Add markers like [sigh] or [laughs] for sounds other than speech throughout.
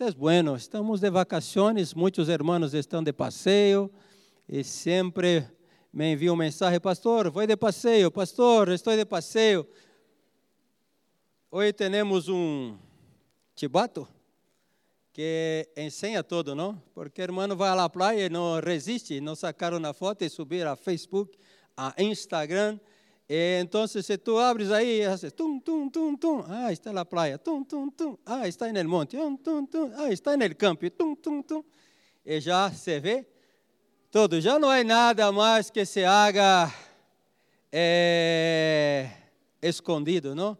Isto é bueno. Estamos de vacações, muitos irmãos estão de passeio e sempre me enviam mensagem: Pastor, vou de passeio, Pastor, estou de passeio. Hoje temos um chibato que ensina tudo, não? Porque o irmão vai à praia e não resiste, não sacaram na foto e subir a Facebook, a Instagram entonces, si tú abres ahí, haces tum, tum, tum, tum, ah, está en la playa, tum, tum, tum, ah, está el monte, tum, tum, tum, ah, está el campo, tum, tum, tum. E já se vê tudo. Já não há nada mais que se haga é, escondido, não?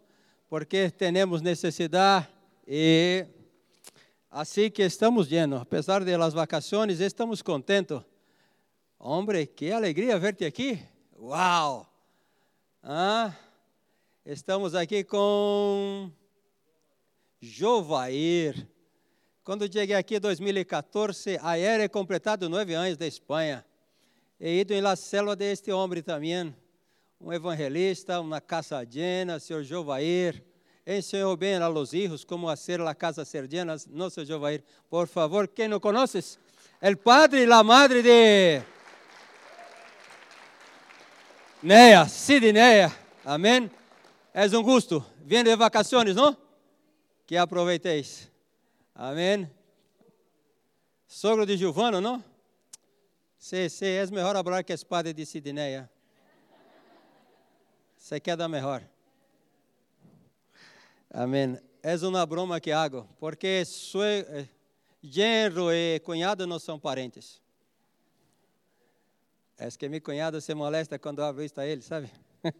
Porque temos necessidade e assim que estamos llenos. Apesar de las vacações, estamos contentos. Hombre, que alegria verte aqui. Uau! Ah, estamos aqui com Jovair. Quando cheguei aqui em 2014, ayer he completado nove anos de Espanha. He ido em la selva de este homem também, um evangelista, uma casa llena, senhor Jovair. Enseñou bem a los hijos como hacer la casa ser llena, nosso Jovair. Por favor, quem não conheces? El padre e la madre de Neia, Sidneia, amém? É um gosto. Vindo de vacações, não? Que aproveitéis. Amém? Sogro de Giovano, não? Sim, sim, é melhor falar que a espada de Sidneia. Você quer dar melhor. Amém. É uma broma que hago, porque genro e cunhado não são parentes. É que meu cunhado se molesta quando abro isso a ele, sabe? [laughs]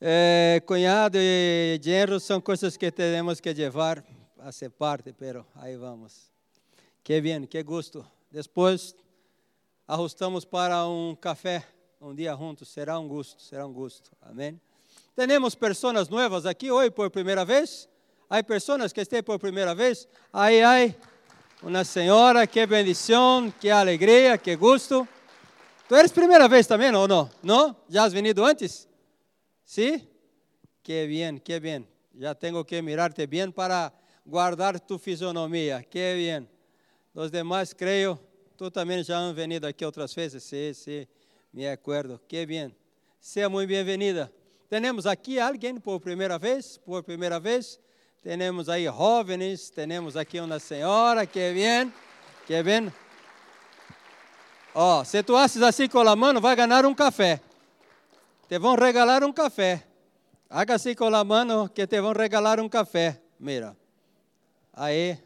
é, cunhado e genro são coisas que temos que levar a ser parte, pero aí vamos. Que bem, que gosto. Depois ajustamos para um café um dia juntos. Será um gosto, será um gosto. Amém. Temos pessoas novas aqui hoje por primeira vez. Há pessoas que estão por primeira vez. Aí, aí. Uma senhora, que bendição, que alegria, que gosto. Tu eres primeira vez também ou não? Não? Já has venido antes? Sim? Sí? Que bem, que bem. Já tenho que mirarte bem para guardar tu fisionomia. Que bem. Os demais, creio, tu também já han venido aqui outras vezes. Sim, sim, me acordo. Que bem. Seja muito bem-vinda. Temos aqui alguém por primeira vez? Por primeira vez? Temos aí jovens, temos aqui uma senhora, que bem, que bem. Ó, oh, se tu haces assim com a mão, vai ganhar um café. Te vão regalar um café. Haga assim com a mão que te vão regalar um café. Mira. Aí.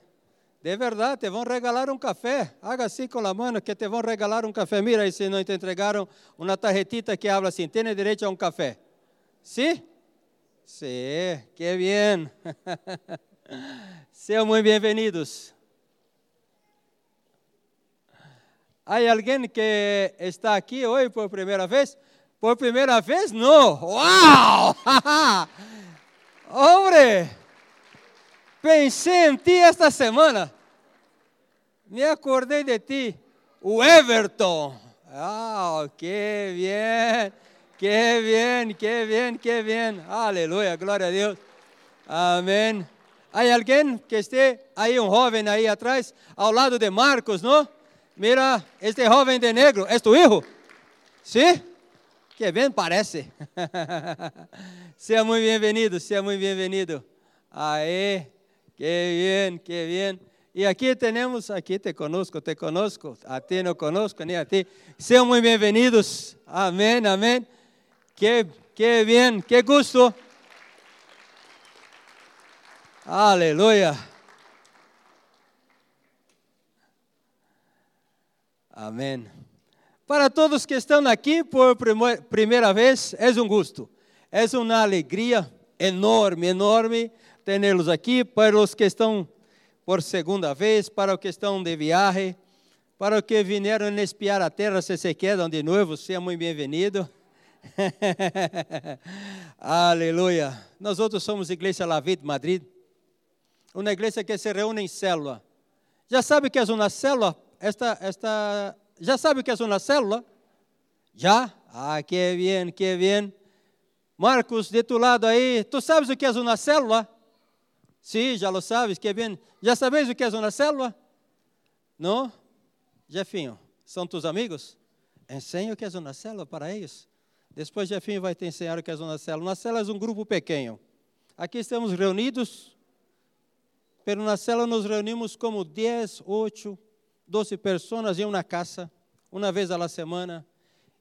De verdade, te vão regalar um café. Haga assim com a mão que te vão regalar um café. Mira, e se não te entregaram uma tarjetita que habla assim, tem direito a um café. Sim? ¿Sí? Sí, qué bien. [laughs] Sean muy bienvenidos. ¿Hay alguien que está aquí hoy por primera vez? ¿Por primera vez? No. ¡Wow! [laughs] Hombre, pensé en ti esta semana. Me acordé de ti. Everton. ¡Ah, qué bien! Que bien, que bien, que bien. Aleluia, glória a Deus. Amém. Há alguém que esteja aí, um jovem aí atrás, ao lado de Marcos, não? Mira, este jovem de negro, é tu filho? Sim? Sí? Que bem parece. [laughs] seja muito bem-vindo, seja muito bem-vindo. Aê, que bem, que bem. E aqui temos, aqui te conosco, te conosco, a ti não conosco, nem a ti. Sejam muito bem-vindos. Amém, amém. Qué, qué bien, qué gusto. Aleluia. Amém. Para todos que estão aqui por primeira vez, é um gosto, é uma alegria enorme, enorme tê-los aqui. Para os que estão por segunda vez, para os que estão de viagem, para os que vieram espiar a terra, se se quedam de novo, seja muito bem-vindo. [laughs] Aleluia. Nós outros somos Igreja Lavite Madrid, uma igreja que se reúne em célula. Já sabe o que é uma célula? Esta, esta, já sabe o que é uma célula? Já? Ah, que bem, que bem. Marcos, de tu lado aí, tu sabes o que é uma célula? Sí, já lo sabes, que bem. Já sabes o que é uma célula? Não? Jefinho, são tus amigos? Ensina o que é uma célula para eles. Depois Jefinho vai te ensinar o que é uma célula. Uma célula é um grupo pequeno. Aqui estamos reunidos, pero na célula nos reunimos como 10, 8, 12 pessoas em uma casa, uma vez a semana,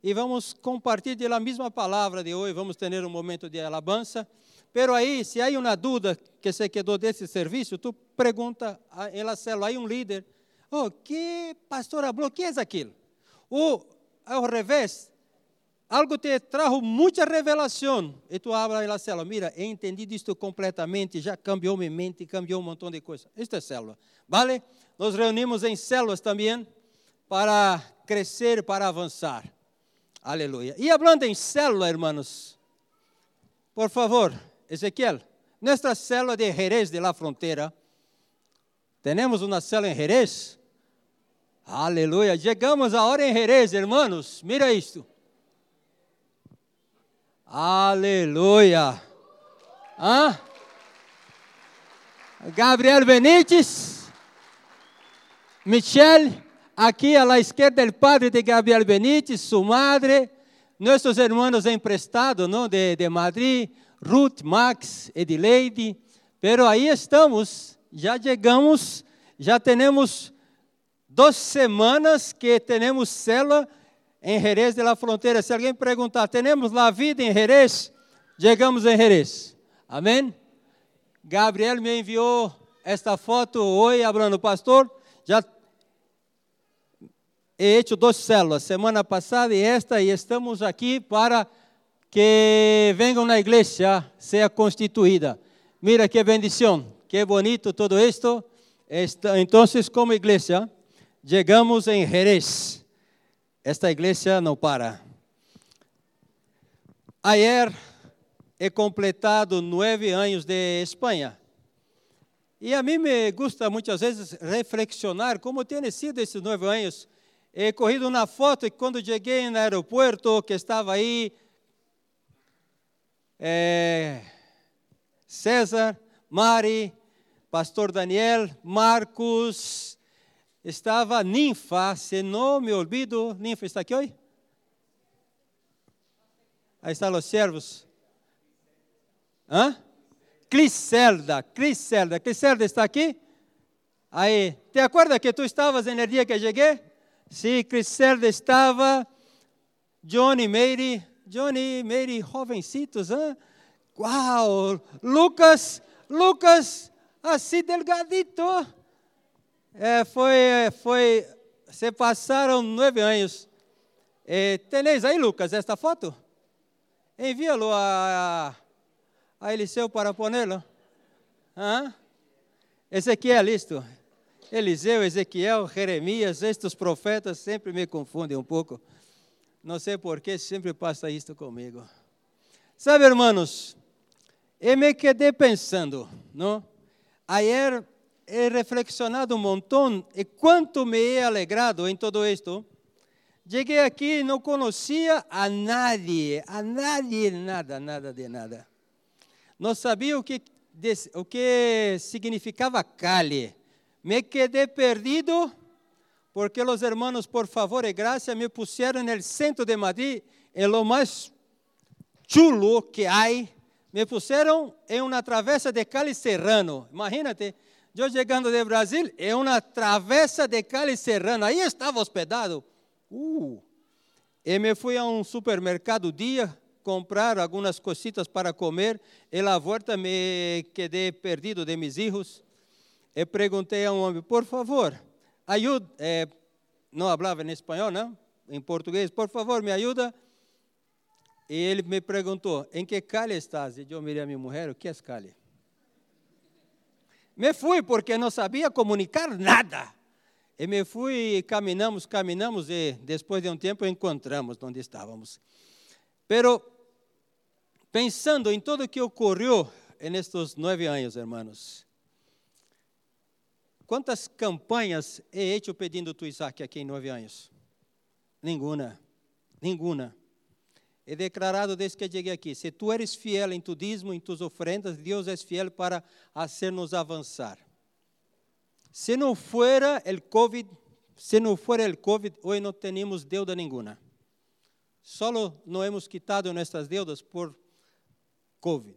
e vamos compartilhar da mesma palavra de hoje, vamos ter um momento de alabança. Pero aí, se há uma dúvida que se quedou desse serviço, tu pergunta la célula, aí um líder, oh, que pastor falou, que é aquilo? Ou, ao revés, algo te trajo muita revelação, e tu habla na célula, mira, he entendido isto completamente, já cambiou minha mente, cambiou um montão de coisas. Isto é célula, vale? Nos reunimos em células também para crescer, para avançar. Aleluia. E falando em célula, hermanos, por favor, Ezequiel, nuestra célula de Jerez de la Frontera, temos uma célula em Jerez? Aleluia, chegamos agora em Jerez, hermanos, mira isto. Aleluia. Ah? Gabriel Benítez, Michelle, aqui à esquerda o padre de Gabriel Benítez, sua madre, nossos irmãos emprestados, não, de, de Madrid, Ruth, Max, Edileide, pero aí estamos, já chegamos, já temos duas semanas que temos célula em Jerez de la Fronteira. Se alguém perguntar, temos lá vida em Jerez? Chegamos em Jerez. Amém? Gabriel me enviou esta foto hoje, hablando, pastor, já he hecho duas células, semana passada e esta, e estamos aqui para que venham na igreja, seja constituída. Mira que bendição, que bonito todo esto. Então, como igreja, chegamos em Jerez. Esta igreja não para. Ayer he completado nove anos de Espanha. E a mim me gusta muitas vezes reflexionar como tem sido esses nove anos. He corrido uma foto e quando cheguei no aeroporto, que estava aí é, César, Mari, Pastor Daniel, Marcos, estava Ninfa, se não me olvido, Ninfa está aqui hoje? Aí estão os servos. Hã? Criselda, Criselda, Criselda está aqui? Aí, te acorda que tu estavas no dia que cheguei? Sim, Criselda estava, Johnny, Mary, Johnny, Mary, jovencitos, hein? Uau! Lucas, Lucas, assim delgadito. É, foi, foi, se passaram nove anos. É, aí, Lucas, esta foto? Envia-lo a, a Eliseu para. Ah? Ezequiel, isto. Eliseu, Ezequiel, Jeremias, estes profetas sempre me confundem um pouco. Não sei por que sempre passa isto comigo. Sabe, irmãos, eu me quedei pensando, não? Ayer he reflexionado um montão e quanto me he alegrado em todo isto. Cheguei aqui e não conhecia a nadie, a nadie, nada, nada de nada. Não sabia o que, o que significava Cali. Me quedei perdido porque os hermanos, por favor e graça, me puseram no centro de Madrid, em lo mais chulo que há. Me puseram em uma travessa de Cali Serrano. Imagínate, eu chegando de Brasil, em uma travessa de Cali Serrano. Aí estava hospedado. Uh. E me fui a um supermercado dia comprar algumas cositas para comer. E na volta me quedei perdido de meus filhos. E perguntei a um homem, por favor, ajuda, eh, não falava em espanhol, não? Em português, por favor, me ajuda. E ele me perguntou, em que calle estás? E eu mirei a minha mulher, o que é calle? Me fui porque não sabia comunicar nada. E me fui, caminhamos, caminhamos e depois de um tempo encontramos onde estávamos. Pero pensando em tudo o que ocorreu nestes nove anos, hermanos, Quantas campanhas he hecho pedindo tu Isaac aqui em nove anos? Nenhuma. Nenhuma. He declarado desde que cheguei aqui: se tu eres fiel em tu dízimo, em tus ofrendas, Deus é fiel para hacernos avançar. Se não fuera el COVID, se não fuera el COVID, hoje não teríamos deuda nenhuma. Solo não hemos quitado nossas deudas por COVID.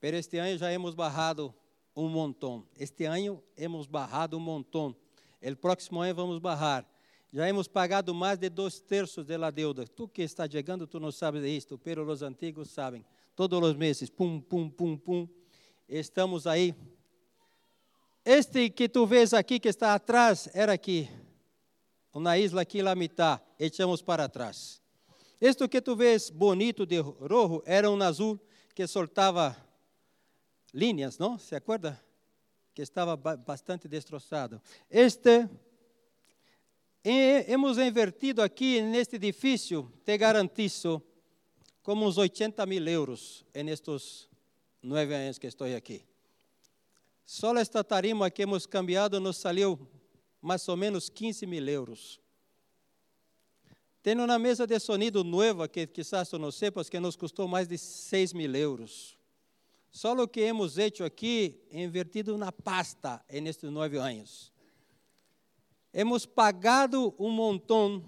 Pero este ano já hemos barrado um montão. Este ano hemos barrado um montão. El próximo ano vamos barrar. Já hemos pagado mais de dois terços da deuda. Tu que está chegando, tu não sabes disto, pero os antigos sabem. Todos os meses, pum, pum, pum, pum. Estamos aí. Este que tu vês aqui, que está atrás, era aqui. Na isla aqui, lá mitad, echamos para trás. Este que tu vês bonito de rojo, era um azul que soltava linhas, não? Se acorda? Que estava bastante destroçado. Este hemos invertido aqui neste edifício, te garantizo, como uns 80 mil euros nestes nove anos que estou aqui. Só esta tarima que hemos cambiado nos saiu mais ou menos 15 mil euros. Tem uma mesa de sonido nova que quizás tu não sepas que nos custou mais de 6 mil euros. Só o que hemos hecho aqui, invertido na pasta nestes nove anos hemos pagado um montão,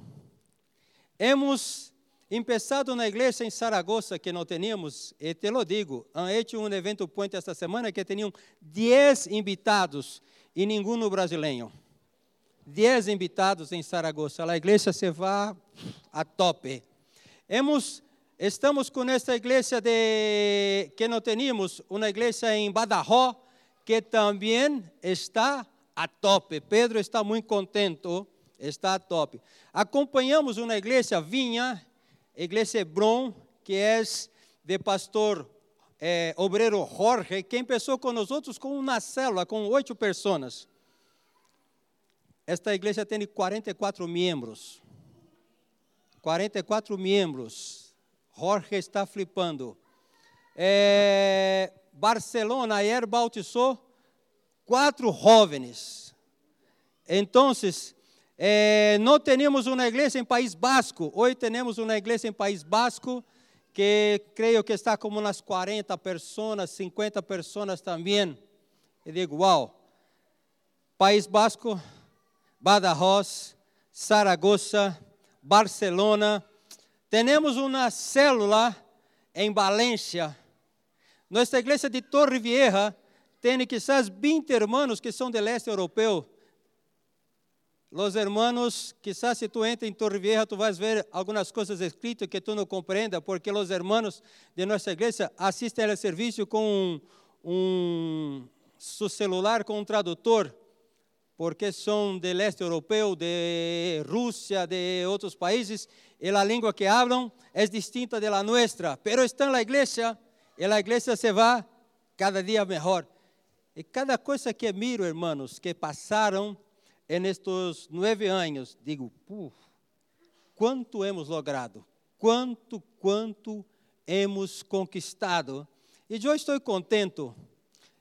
hemos começado na igreja em Saragossa, que não tínhamos, e te lo digo, han hecho um evento puente esta semana que tinham 10 invitados e nenhum brasileiro. 10 invitados em Saragossa. A igreja se vai a tope. Hemos, estamos com esta igreja de, que não tínhamos, uma igreja em Badajoz, que também está a top. Pedro está muito contente, está a top. Acompanhamos uma igreja vinha, igreja Hebron, que é de pastor é, obreiro Jorge, que começou com nós outros com uma célula, com oito pessoas. Esta igreja tem 44 membros. 44 membros. Jorge está flipando. É, Barcelona, ayer bautizou quatro jovens. Então, eh, não tínhamos uma igreja em País Basco. Hoje temos uma igreja em País Basco que creio que está como umas 40 pessoas, 50 pessoas também. E digo, uau. País Basco, Badajoz, Saragossa, Barcelona. Temos uma célula em Valência. Nossa igreja de Torre Vieja tem quizás 20 hermanos que são del este europeu. Los hermanos, quizás se tu entra em Torre Vieja, tu vais ver algumas coisas escritas que tu não compreenda, porque os hermanos de nossa igreja assistem ao serviço com um, um celular com um tradutor, porque são del este europeu, de Rússia, de outros países, e a língua que hablam é distinta da nossa, pero estão na igreja, e a igreja se vai cada dia melhor. E cada coisa que miro, hermanos, que passaram nestes nove anos, digo, puf, quanto hemos logrado, quanto, quanto hemos conquistado. E eu estou contente.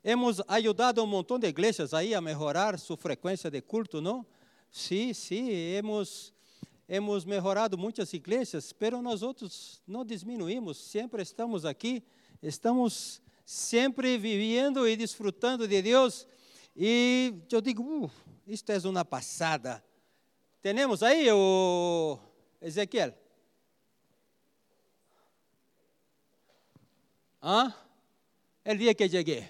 Hemos ajudado um montão de igrejas aí a melhorar sua frequência de culto, não? Sim, sim, hemos, hemos melhorado muitas igrejas, pero nós outros não diminuímos, sempre estamos aqui, estamos sempre vivendo e desfrutando de Deus. E eu digo, uh, isto é uma passada. Temos aí o Ezequiel. Hã? É o dia que cheguei.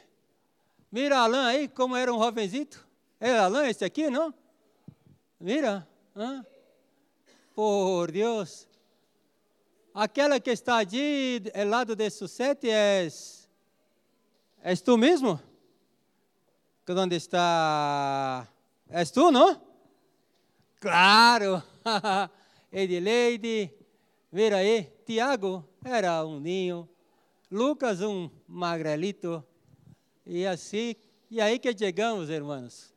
Mira Alain aí, como era um jovenzito. É Alain esse aqui, não? Mira. Hã? Por Deus. Aquela que está ali, ao lado de Susete, é És tu mesmo? Onde está? És tu, não? Claro! [laughs] Edileide, vira aí. Tiago era um ninho. Lucas, um magrelito. E assim, e aí que chegamos, irmãos.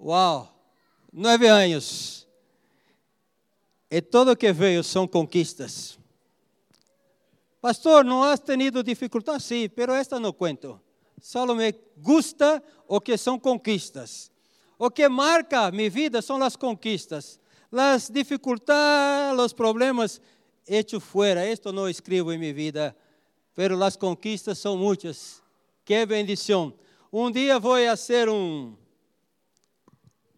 Uau! Nove anos. E tudo que veio são conquistas. Pastor, não has tenido dificuldade? Sim, pero esta não cuento. Só me gusta o que são conquistas. O que marca minha vida são as conquistas. As dificuldades, os problemas, hecho fuera. Esto no escribo en mi vida, pero las conquistas son muchas. Qué bendición. Un día voy a hacer un,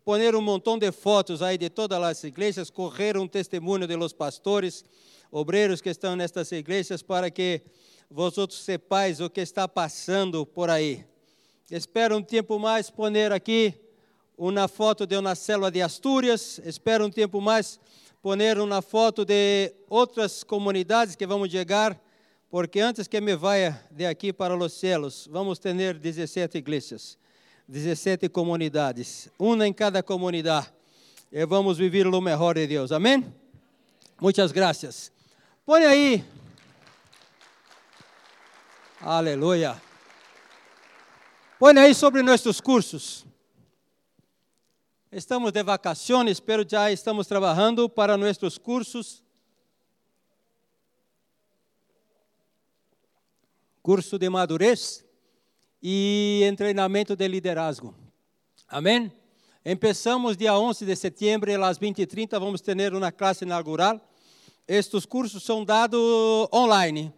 poner un montón de fotos ahí de todas las iglesias, correr un testimonio de los pastores, obreros que estão nestas igrejas, para que vosotros sepais o que está passando por aí. Espero um tempo mais poner aqui uma foto de uma célula de Astúrias. Espero um tempo mais poner uma foto de outras comunidades que vamos chegar, porque antes que me vaya de aqui para os céus, vamos ter 17 igrejas, 17 comunidades, uma em cada comunidade. E vamos viver o melhor de Deus. Amém? Muitas graças. Põe aí. Aleluia. Põe aí sobre nossos cursos. Estamos de vacaciones, pero já estamos trabalhando para nossos cursos. Curso de madurez e treinamento de liderazgo. Amém? Empezamos dia 11 de setembro, às 20h30, vamos ter uma classe inaugural estes cursos são dados online.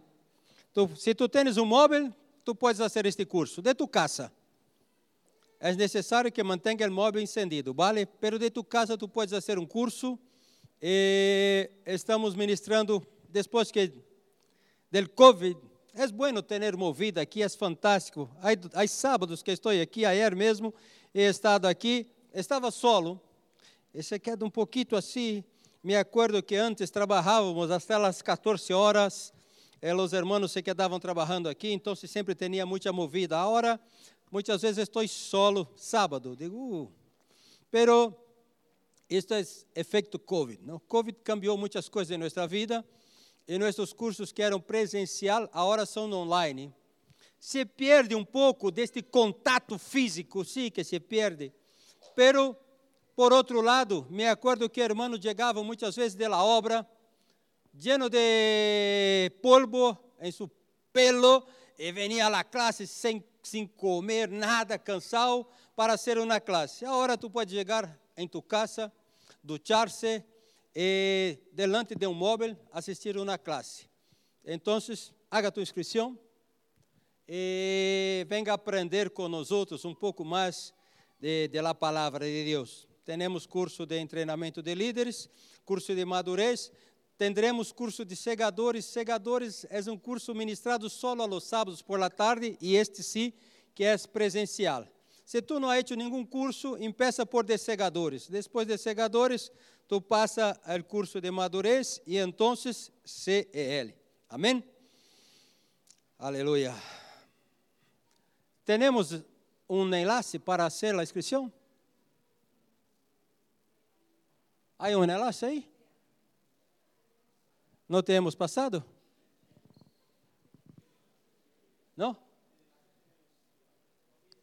Tu, se tu tens um móvel, tu podes fazer este curso de tu casa. É necessário que mantenha o móvel encendido, vale? Pero de tu casa tu podes fazer um curso. E estamos ministrando depois que del COVID. É bueno ter movida aqui, é fantástico. Há, sábados que estou aqui, ayer mesmo he estado aqui, estava solo. E se queda um pouquinho assim, me acuerdo que antes trabalhávamos até as 14 horas, eh, os irmãos se quedavam trabalhando aqui, então sempre tinha muita movida. Agora, muitas vezes estou solo sábado, digo, uh. pero isto é efeito COVID. Não? COVID cambiou muitas coisas em nossa vida e nossos cursos que eram presencial, agora são online. Se perde um pouco deste contato físico, sim que se perde, pero por outro lado, me acordo que hermanos chegavam muitas vezes de la obra, lleno de polvo em seu pelo, e venia la classe sem, sem comer nada, cansado, para ser uma classe. Agora tu pode chegar em tu casa, duchar-se e, delante de um móvel, assistir uma classe. Então, haga tu inscrição e venga aprender com nós outros um pouco mais de, de la palavra de Deus. Temos curso de treinamento de líderes, curso de madurez, tendremos curso de segadores. Segadores é um curso ministrado só aos sábados por la tarde e este sim que é presencial. Se tu não has hecho nenhum curso, empeça por de segadores. Depois de segadores, tu passa o curso de madurez e então CEL. Amém? Aleluia. Temos um enlace para fazer a inscrição? Há um enlace aí? Não temos passado? Não?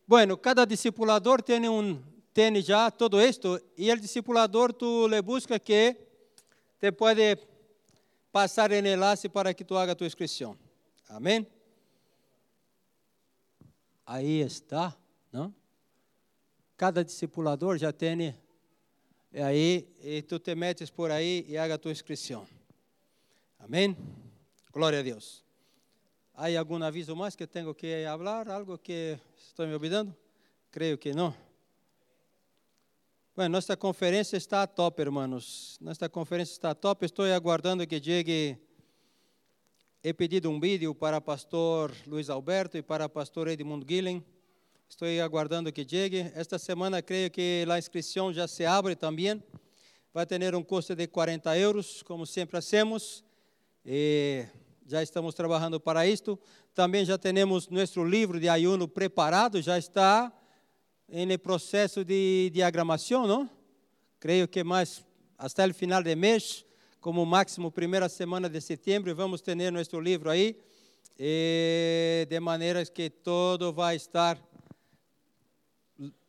Bueno, cada discipulador tem um tem já todo isto e o discipulador tu le busca que te pode passar o enlace para que tu haga tua inscrição. Amém? Aí está, não? Cada discipulador já tem e aí, e tu te metes por aí e haga tua inscrição. Amém? Glória a Deus. Há algum aviso mais que tenho que falar? Algo que estou me olvidando? Creio que não. Bueno, nossa conferência está top, irmãos. Nossa conferência está top. Estou aguardando que chegue. He pedido um vídeo para pastor Luiz Alberto e para pastor Edmund Gillen Estou aguardando que chegue. Esta semana creio que a inscrição já se abre também. Vai ter um custo de 40 euros, como sempre hacemos. E já estamos trabalhando para isto. Também já temos nosso livro de ayuno preparado, já está em processo de diagramação, não? Creio que mais até o final de mês, como máximo primeira semana de setembro, vamos ter nosso livro aí, de maneira que todo vai estar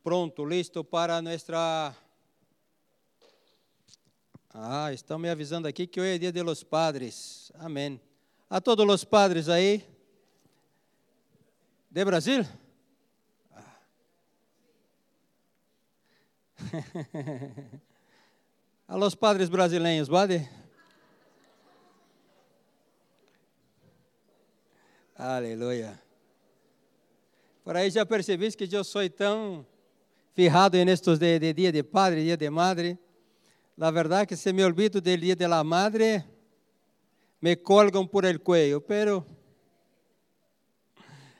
pronto, listo para nuestra... Ah, estão me avisando aqui que hoje é dia de los padres. Amém. A todos os padres aí. De Brasil? Ah. [laughs] a los padres brasileiros, vale? Aleluia. Por aí já percebiste que eu sou tão fijado nestes de, de dia de padre, dia de madre. La verdad que se me olvido del dia de la madre, me colgam por el cuello, pero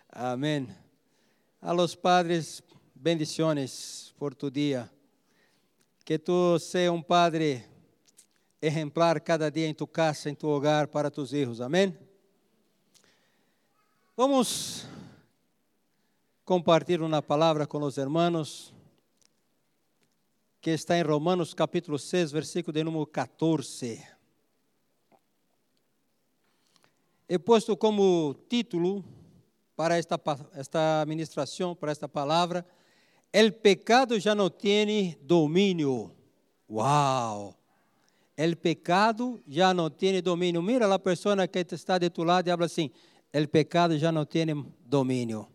amén. A los padres, bendiciones por tu dia. Que tu seja um padre exemplar cada dia em tu casa, em tu hogar, para tus hijos. Amém? Vamos compartilhar uma palavra com os irmãos que está em Romanos capítulo 6, versículo de número 14. He posto como título para esta, esta ministração, para esta palavra, El pecado já não tem domínio. Uau! El pecado já não tem domínio. Mira a pessoa que está de tu lado e habla assim: El pecado já não tem domínio.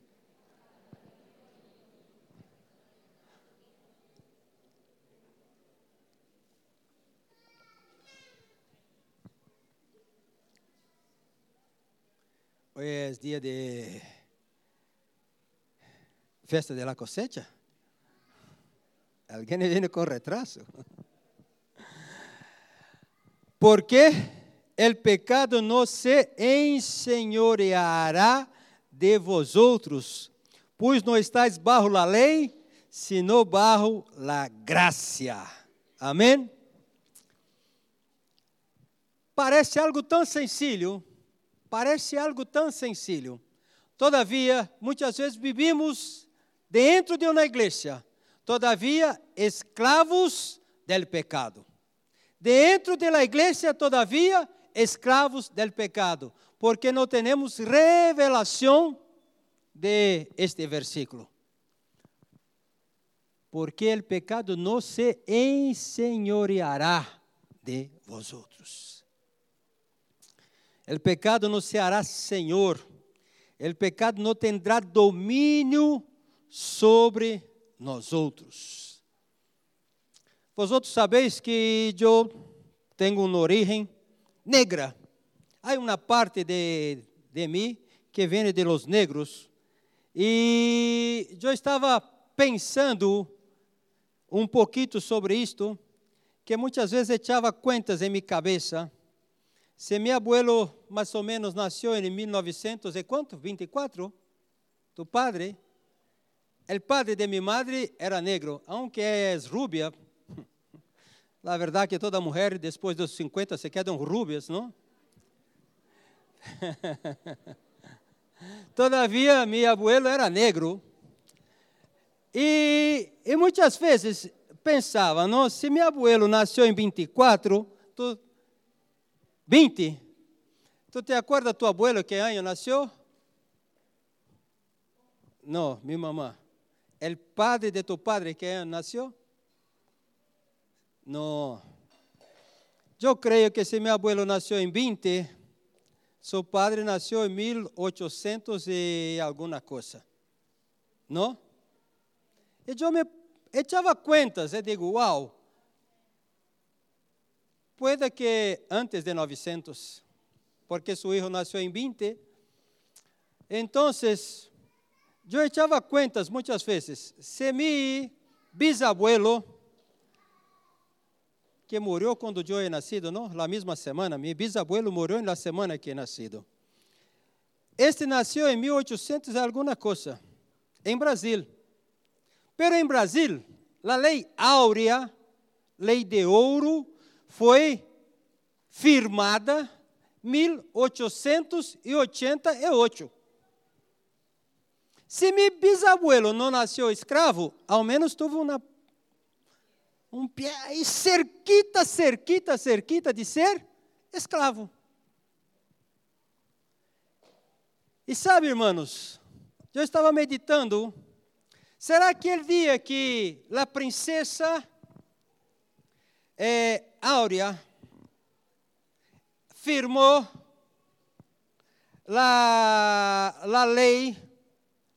Hoy es día de festa de la cosecha. Alguien viene con retraso. Porque el pecado no se enseñoreará de vosotros, pois não estáis bajo la lei, sino bajo la gracia. Amém? Parece algo tão sencillo Parece algo tão sencillo. Todavia, muitas vezes vivimos dentro de uma igreja, todavia escravos del pecado. Dentro de la igreja, todavia escravos del pecado, porque não temos revelação de este versículo. Porque o pecado não se ensenhoreará de vosotros. El pecado no se hará Senhor. El pecado não tendrá domínio sobre nós outros. Vosotros sabeis que eu tenho uma origem negra. Há uma parte de, de mim que vem de los negros. E eu estava pensando um pouquinho sobre isto, que muitas vezes echava contas em minha cabeça se meu abuelo mais ou menos nasceu em 1900 e quanto? 24? Tu padre? O padre de minha madre era negro, aunque é rubia. [laughs] La verdade que toda mulher depois dos 50 se quedam rubias, não? [laughs] Todavia, meu abuelo era negro. E, e muitas vezes pensava, não, se meu abuelo nasceu em 24, tu 20. ¿Tú te acuerdas tu abuelo qué año nació? No, mi mamá. ¿El padre de tu padre qué año nació? No. Yo creo que si mi abuelo nació en 20, su padre nació en 1800 y alguna cosa. ¿No? Y yo me echaba cuentas y digo, wow, Puede que antes de 900, porque su hijo nació en 20. Entonces, yo echaba cuentas muchas veces. Si mi bisabuelo, que murió cuando yo he nacido, ¿no? La misma semana, mi bisabuelo en la semana que he nacido. Este nació en 1800 alguna cosa, en Brasil. Pero en Brasil, la ley áurea, lei de ouro, foi firmada 1888. Se meu bisabuelo não nasceu escravo, ao menos teve uma, um pé cerquita, cerquita, cerquita de ser escravo. E sabe, irmãos, eu estava meditando, será aquele dia que a princesa eh, Áurea firmou la, la lei,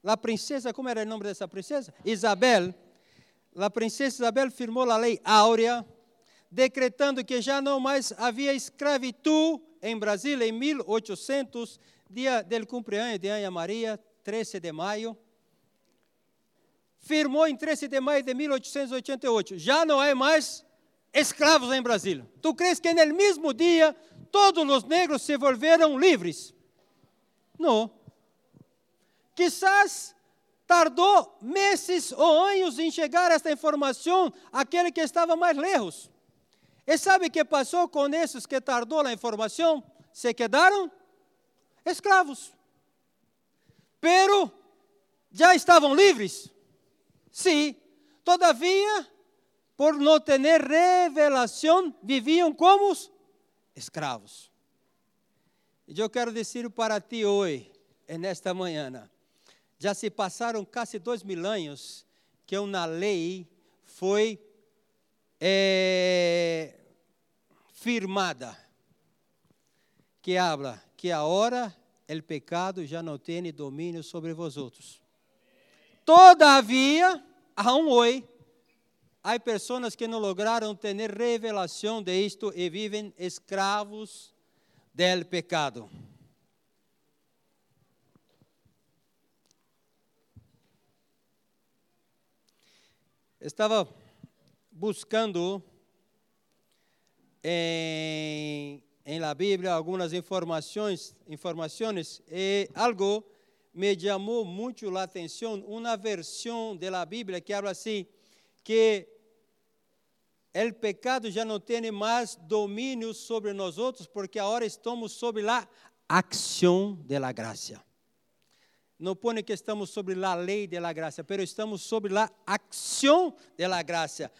la princesa, como era o nome dessa princesa? Isabel. A princesa Isabel firmou a lei Áurea, decretando que já não mais havia escravidão em Brasília em 1888. dia do cumprimento de Ana Maria, 13 de maio, firmou em 13 de maio de 1888. Já não há mais escravos em Brasília. Tu crees que no mesmo dia todos os negros se volveram livres? Não. Quizás tardou meses ou anos em chegar esta informação àquele que estava mais lejos. E sabe o que passou com esses que tardou a informação? Se quedaram escravos. Pero já estavam livres? Sim. Todavia, por não ter revelação, viviam como escravos. E eu quero dizer para ti hoje, nesta manhã, já se passaram quase dois mil anos que uma lei foi é, firmada, que habla que agora o pecado já não tem domínio sobre vós outros. Todavia, aún hoje, há pessoas que não lograram ter revelação de isto e vivem escravos del pecado. Estava buscando em, em la Bíblia algumas informações, informações e algo me chamou muito a atenção, uma versão da Bíblia que fala assim, que o pecado já não tem mais domínio sobre nós outros, porque agora estamos sob a ação da graça não põe que estamos sobre a lei de la pero estamos sobre a ação de la.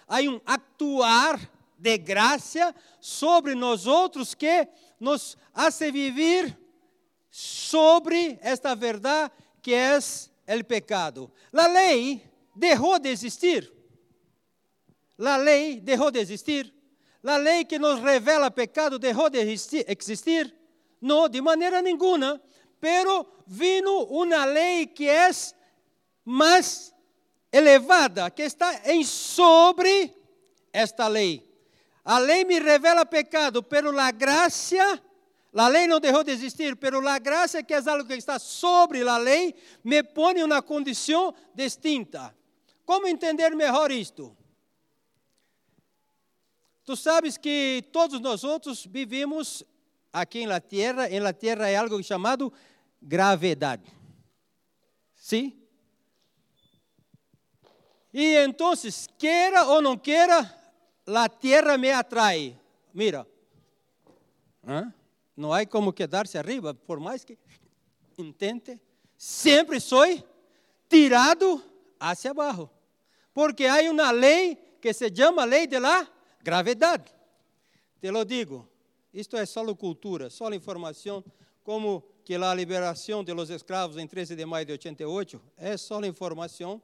Há um actuar de graça sobre nós outros que nos hace viver sobre esta verdade que é o pecado. A lei deixou de existir. A lei deixou de existir. A lei que nos revela pecado deixou de existir? Não, de maneira nenhuma pero vino uma lei que é mais elevada, que está em sobre esta lei. A lei me revela pecado, pero la graça, a lei não deixou de existir, pero la graça que é algo que está sobre a lei, me põe uma condição distinta. Como entender melhor isto? Tu sabes que todos nós outros vivimos aqui na terra, em la terra é algo chamado gravedade. Sim? E então, queira ou não queira, a terra me atrai. Mira, não há como quedar-se arriba, por mais que intente, sempre sou tirado hacia abaixo. Porque há uma lei que se chama lei de la gravedade. Te lo digo, isto é só cultura, só informação, como que a liberação de los escravos em 13 de maio de 88 é só informação,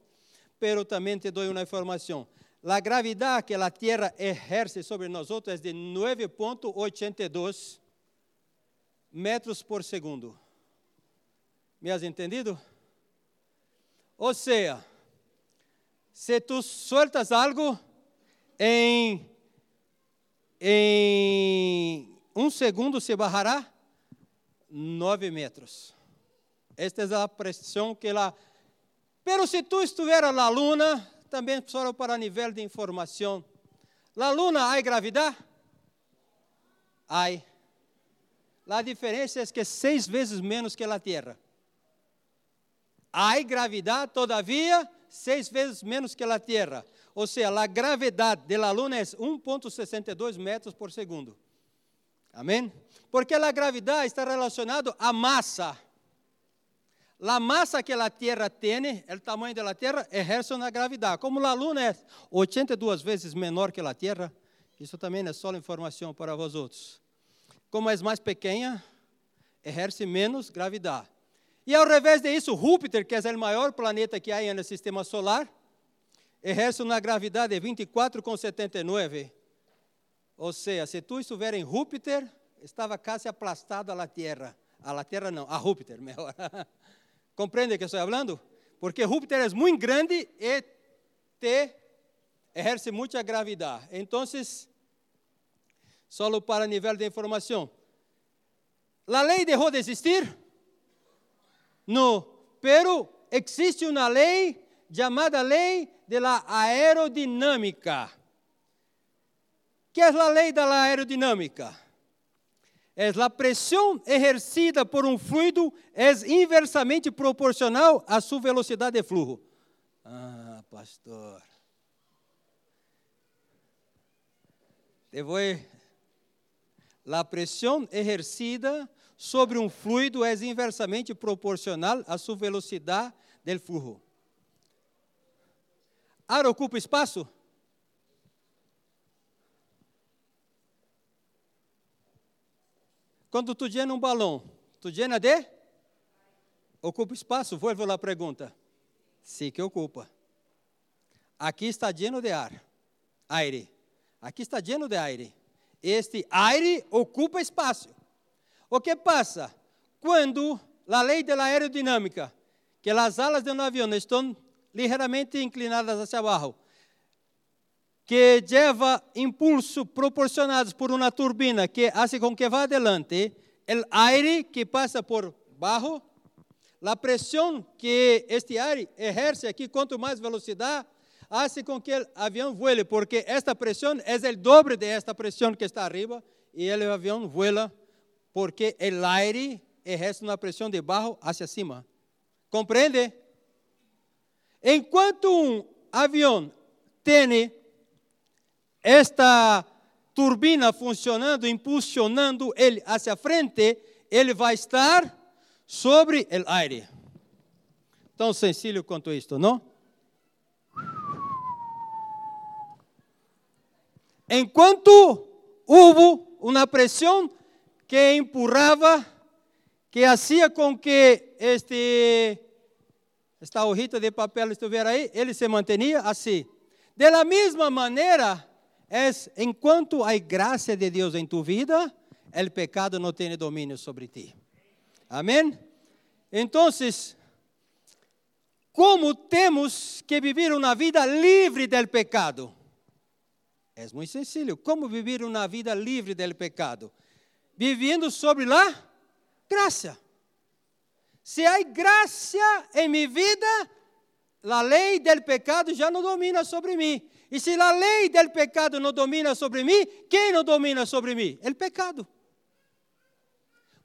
pero também te dou uma informação. A gravidade que a Terra exerce sobre nós é de 9.82 metros por segundo. Me has entendido? Ou seja, se tu soltas algo em, em um segundo se barrará 9 metros. Esta é a pressão que ela. Pero se tu estiver na luna, também só para nível de informação. Na luna há gravidade? Há. A diferença é que é seis vezes menos que a Terra. Há gravidade, todavia, seis vezes menos que a Terra. Ou seja, a gravidade da Luna é 1,62 metros por segundo. Amém? Porque a gravidade está relacionada à massa. A massa que a Terra tem, o tamanho da Terra, exerce na gravidade. Como a Luna é 82 vezes menor que a Terra, isso também é só informação para outros. Como é mais pequena, exerce menos gravidade. E ao revés disso, Júpiter, que é o maior planeta que há no sistema solar, exerce uma gravidade de 24,79 ou seja, se tu estiver em Júpiter, estava quase aplastado a Terra. La Terra não, a Júpiter, melhor. [laughs] Compreende que estou falando? Porque Júpiter é muito grande e te exerce muita gravidade. Então, só para nível de informação. A lei deixou de existir? No, pero existe una ley llamada ley de la aerodinámica. ¿Qué es la ley de la aerodinámica? Es la presión ejercida por un fluido es inversamente proporcional a su velocidad de flujo. Ah, pastor. Te voy. La presión ejercida sobre um fluido é inversamente proporcional à sua velocidade del flujo. Ar ocupa espaço? Quando tu llena um balão, tu llena de? Ocupa espaço? Vuelvo lá a pergunta. Sim que ocupa. Aqui está lleno de ar, aire. Aqui está lleno de aire. Este aire ocupa espaço. O que passa? Quando a lei da aerodinâmica, que as alas de um avião estão ligeiramente inclinadas hacia abaixo, que lleva impulso proporcionados por uma turbina que hace com que vá adelante, o aire que passa por baixo, a pressão que este aire exerce aqui, quanto mais velocidade, hace com que o avião vuele, porque esta pressão é o doble de esta pressão que está arriba, e o avião vuela, porque o aire exerce uma pressão de baixo hacia cima. Compreende? Enquanto um avião tem esta turbina funcionando, impulsionando ele hacia frente, ele vai estar sobre o aire. Tão sencillo quanto isto, não? Enquanto houve uma pressão que empurrava, que fazia com que este esta hojita de papel estivesse aí, ele se mantinha assim. De la mesma maneira, es enquanto há graça de Deus em tu vida, o pecado não tem domínio sobre ti. Amém? Então, como temos que viver uma vida livre do pecado? É muito sencillo. Como viver uma vida livre do pecado? Vivendo sobre a graça. Se há graça em minha vida, a lei do pecado já não domina sobre mim. E se a lei do pecado não domina sobre mim, quem não domina sobre mim? O pecado.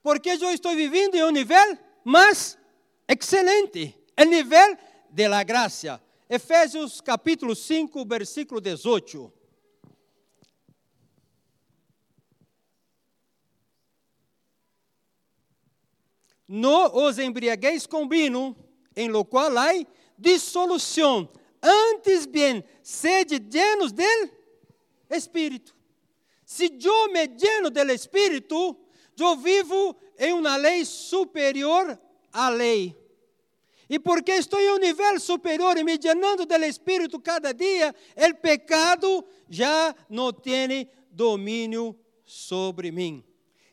Porque eu estou vivendo em um nível mais excelente, o nível de la graça. Efésios capítulo 5, versículo 18. No os embriagueis com vinho, em lo qual há dissolução antes bem, sede llenos del Espírito. Se eu me lleno del Espírito, eu vivo em uma lei superior à lei. E porque estou em um nível superior e me llenando del Espírito cada dia, o pecado já não tem domínio sobre mim.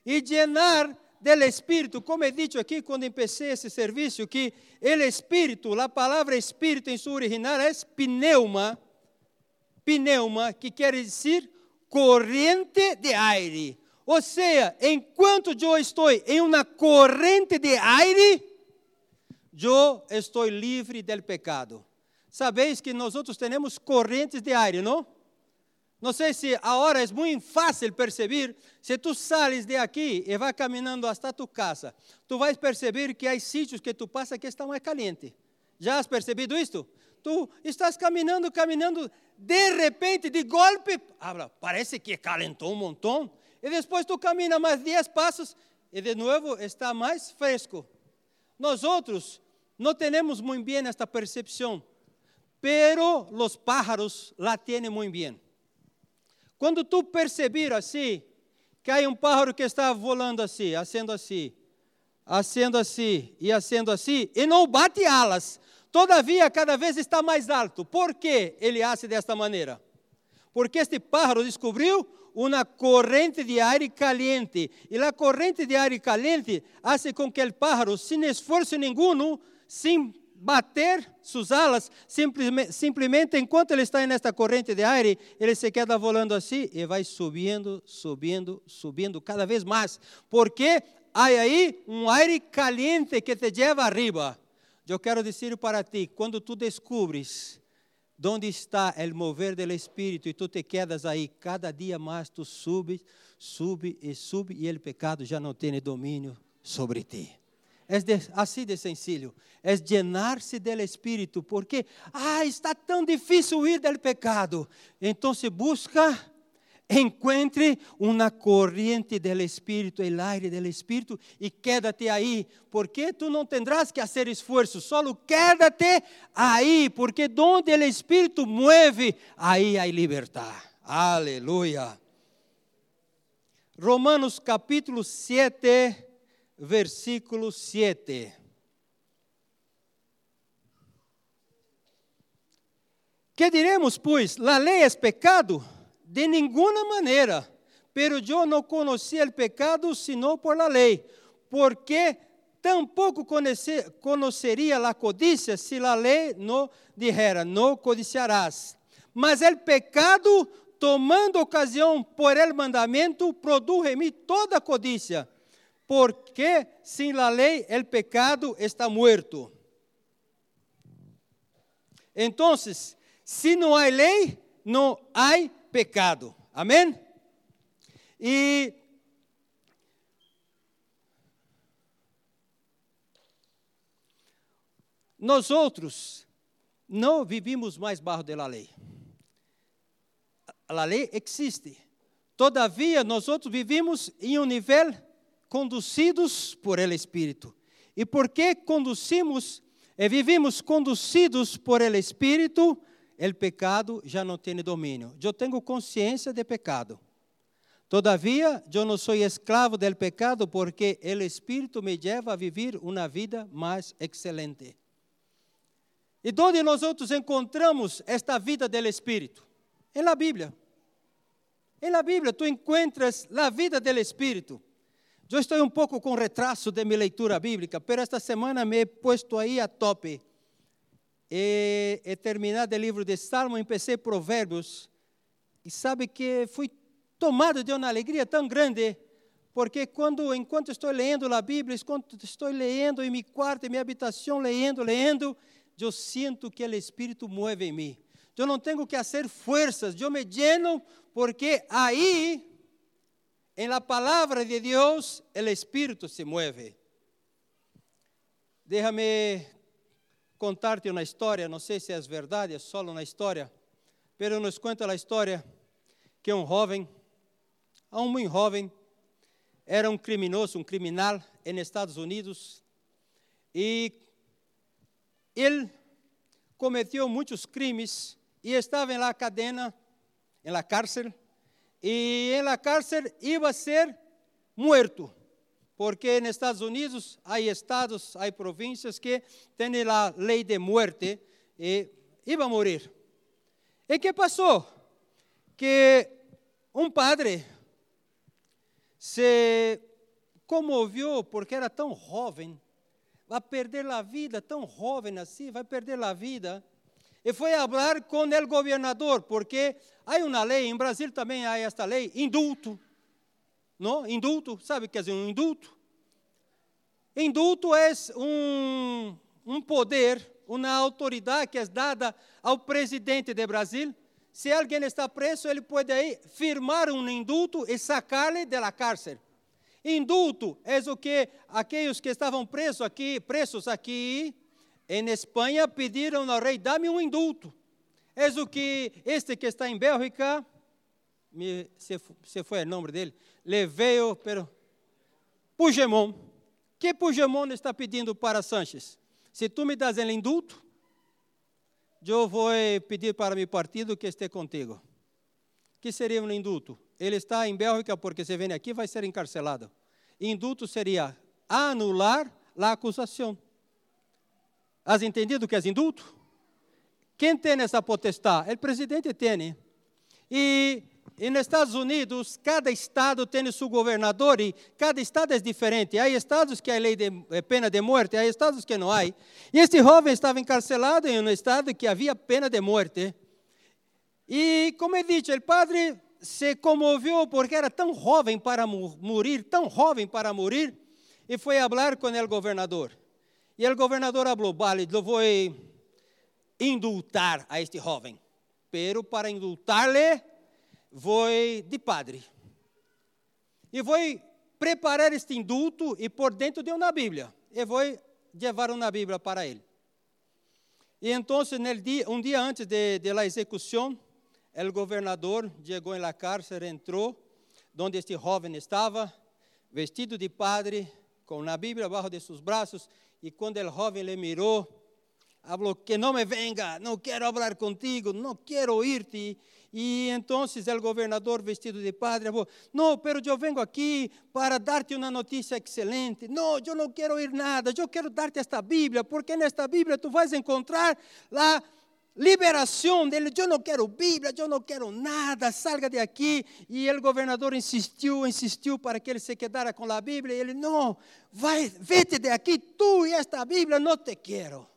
E llenar del Espírito, como é dito aqui quando empecé esse serviço, que el Espírito, a palavra Espírito em sua original é pneuma, pneuma, que quer dizer corrente de aire. Ou seja, enquanto eu estou em uma corrente de aire, eu estou livre del pecado. Sabeis que nós temos correntes de aire, não? Não sei se agora é muito fácil perceber. Se tu sales de aqui e vai caminhando até tu casa, tu vais perceber que há sítios que tu passa que estão mais caliente. Já has percebido isto? Tu estás caminhando, caminhando, de repente, de golpe, parece que calentou um montão. E depois tu camina mais 10 passos e de novo está mais fresco. Nós outros não temos muito bem esta percepção, pero os pájaros la têm muito bem. Quando tu perceber assim, que há um pájaro que está volando assim, acendo assim, acendo assim e acendo assim, e não bate alas, todavia cada vez está mais alto. Por que ele hace desta maneira? Porque este pájaro descobriu uma corrente de ar caliente. E a corrente de ar caliente hace com que o pájaro, sem esforço nenhum, sem bater suas alas, simplesmente, enquanto ele está nesta corrente de ar, ele se queda volando assim e vai subindo, subindo, subindo cada vez mais, porque há aí um aire caliente que te leva arriba. Eu quero dizer para ti, quando tu descubres onde está o mover do Espírito e tu te quedas aí, cada dia mais tu subes, sube e sube e o pecado já não tem domínio sobre ti. É de, assim de sencillo. É llenar-se do Espírito, porque ah, está tão difícil huir do pecado. Se busca encontre uma corrente do Espírito, o aire do Espírito, e quédate aí, porque tu não tendrás que fazer esforço, solo quédate aí, porque donde o Espírito mueve, aí há libertad. Aleluia. Romanos capítulo 7, versículo 7. Que diremos, pois? La lei é pecado? De nenhuma maneira. Pero eu não conhecia o pecado sino por la lei, porque tampouco conheceria a codicia se la lei não dijera, não codiciarás. Mas o pecado, tomando ocasião por el mandamento, produz em mim toda codicia, porque sem la lei el pecado está muerto. Então, se não há lei, não há pecado. Amém? E nós outros não vivimos mais barro da lei. A lei existe. Todavia, nós outros vivimos em um nível conduzidos por el Espírito. E porque conduzimos e vivimos conduzidos por el Espírito, o pecado já não tem domínio. Eu tenho consciência de pecado. Todavia, eu não sou escravo do pecado porque o Espírito me leva a viver uma vida mais excelente. E onde nós outros encontramos esta vida do Espírito? Em la Bíblia. Em la Bíblia tu encuentras a vida do Espírito. Eu estou um pouco com retraso de minha leitura bíblica, mas esta semana me he puesto aí a tope e, e terminado o livro de Salmo, empecé Provérbios, e sabe que fui tomado de uma alegria tão grande, porque quando, enquanto estou lendo a Bíblia, enquanto estou lendo em meu quarto, em minha habitação, lendo, lendo, eu sinto que o Espírito move em mim. Eu não tenho que fazer forças, eu me lleno, porque aí, em la palavra de Deus, o Espírito se mueve. Déjame contarte uma história, não sei se é verdade, é só uma história, pero nos conta a história que um jovem, um muito jovem, era um criminoso, um criminal em Estados Unidos e ele cometeu muitos crimes e estava em la cadena, em la cárcel, e em la cárcel ia ser muerto porque nos Estados Unidos há estados, há províncias que têm a lei de muerte e iba a. E que passou? Que um padre se comoveu porque era tão jovem, vai perder a vida, tão jovem assim, vai perder a vida. E foi falar com o governador, porque há uma lei, em Brasil também há esta lei, indulto. ¿no? Indulto, ¿sabe qué es un indulto? Indulto é um, um poder, uma autoridade que é dada ao presidente de Brasil. Se alguém está preso, ele pode aí firmar um indulto e sacar-lhe da cárcel. Indulto é o que aqueles que estavam presos aqui, presos aqui em Espanha pediram ao rei: dá-me um indulto. É o que este que está em Bélgica, me, se, se foi o nome dele, pero Puigdemont. Que Puigdemont está pedindo para Sanches? Se tu me das el indulto, eu vou pedir para meu partido que esteja contigo. Que seria um indulto? Ele está em Bélgica porque se vem aqui vai ser encarcelado. Indulto seria anular a acusação. Has entendido o que é indulto? Quem tem essa potestade? O presidente tem. E e nos Estados Unidos, cada estado tem seu governador e cada estado é diferente. Há estados que há lei de eh, pena de morte, há estados que não há. E este jovem estava encarcelado em um estado que havia pena de morte. E, como é dito, o padre se comoveu porque era tão jovem para morrer, tão jovem para morrer, e foi falar com o governador. E o governador falou: Vale, eu vou indultar a este jovem, pero para indultar-lhe, vou de padre. E vou preparar este indulto e por dentro de uma Bíblia. E vou levar uma Bíblia para ele. E então, um dia antes de, de la execução, o governador chegou na cárcel, entrou, onde este jovem estava, vestido de padre, com a Bíblia abaixo de seus braços, e quando o jovem le mirou, falou: Que não me venga, não quero falar contigo, não quero ouvir-te. E então o governador vestido de padre falou: Não, pero eu venho aqui para dar-te uma notícia excelente. Não, eu não quero ouvir nada, eu quero dar-te esta Bíblia, porque nesta Bíblia tu vais encontrar a liberação dele. Eu não quero Bíblia, eu não quero nada, salga de aqui. E o governador insistiu, insistiu para que ele se quedara com a Bíblia. E ele: Não, vai, vete de aqui, tu e esta Bíblia não te quero.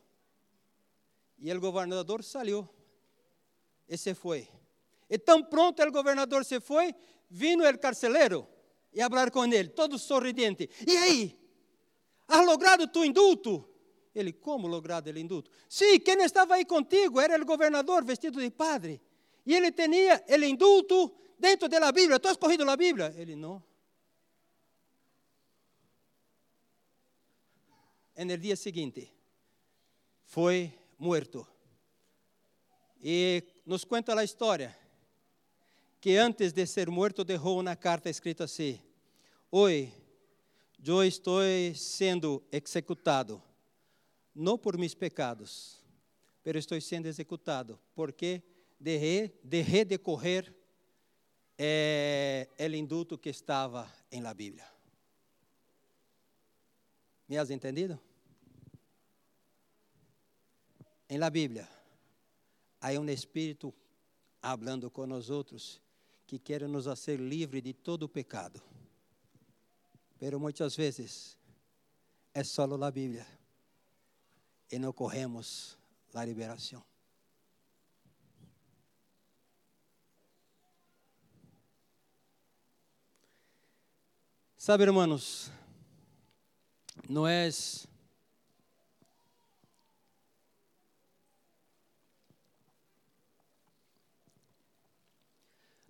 E o governador saiu e se foi. E tão pronto o governador se foi, vino o carcelero e falar com ele, todo sorridente. E aí? Has logrado tu indulto? Ele, como logrado o indulto? Sim, quem estava aí contigo era o governador vestido de padre. E ele tinha o indulto dentro da Bíblia. Tu has corrido a Bíblia? Ele, não. no dia seguinte, foi muerto. E nos conta a história que antes de ser muerto deixou uma carta escrita assim: Hoje eu estou sendo executado, não por mis pecados, mas estou sendo executado porque de correr eh, o indulto que estava em la Bíblia. ¿Me has entendido? Em la Bíblia, há um Espírito hablando com nós outros que quer nos fazer livre de todo o pecado. Pero muitas vezes é só a Bíblia e não corremos a liberação. Sabe, irmãos, não é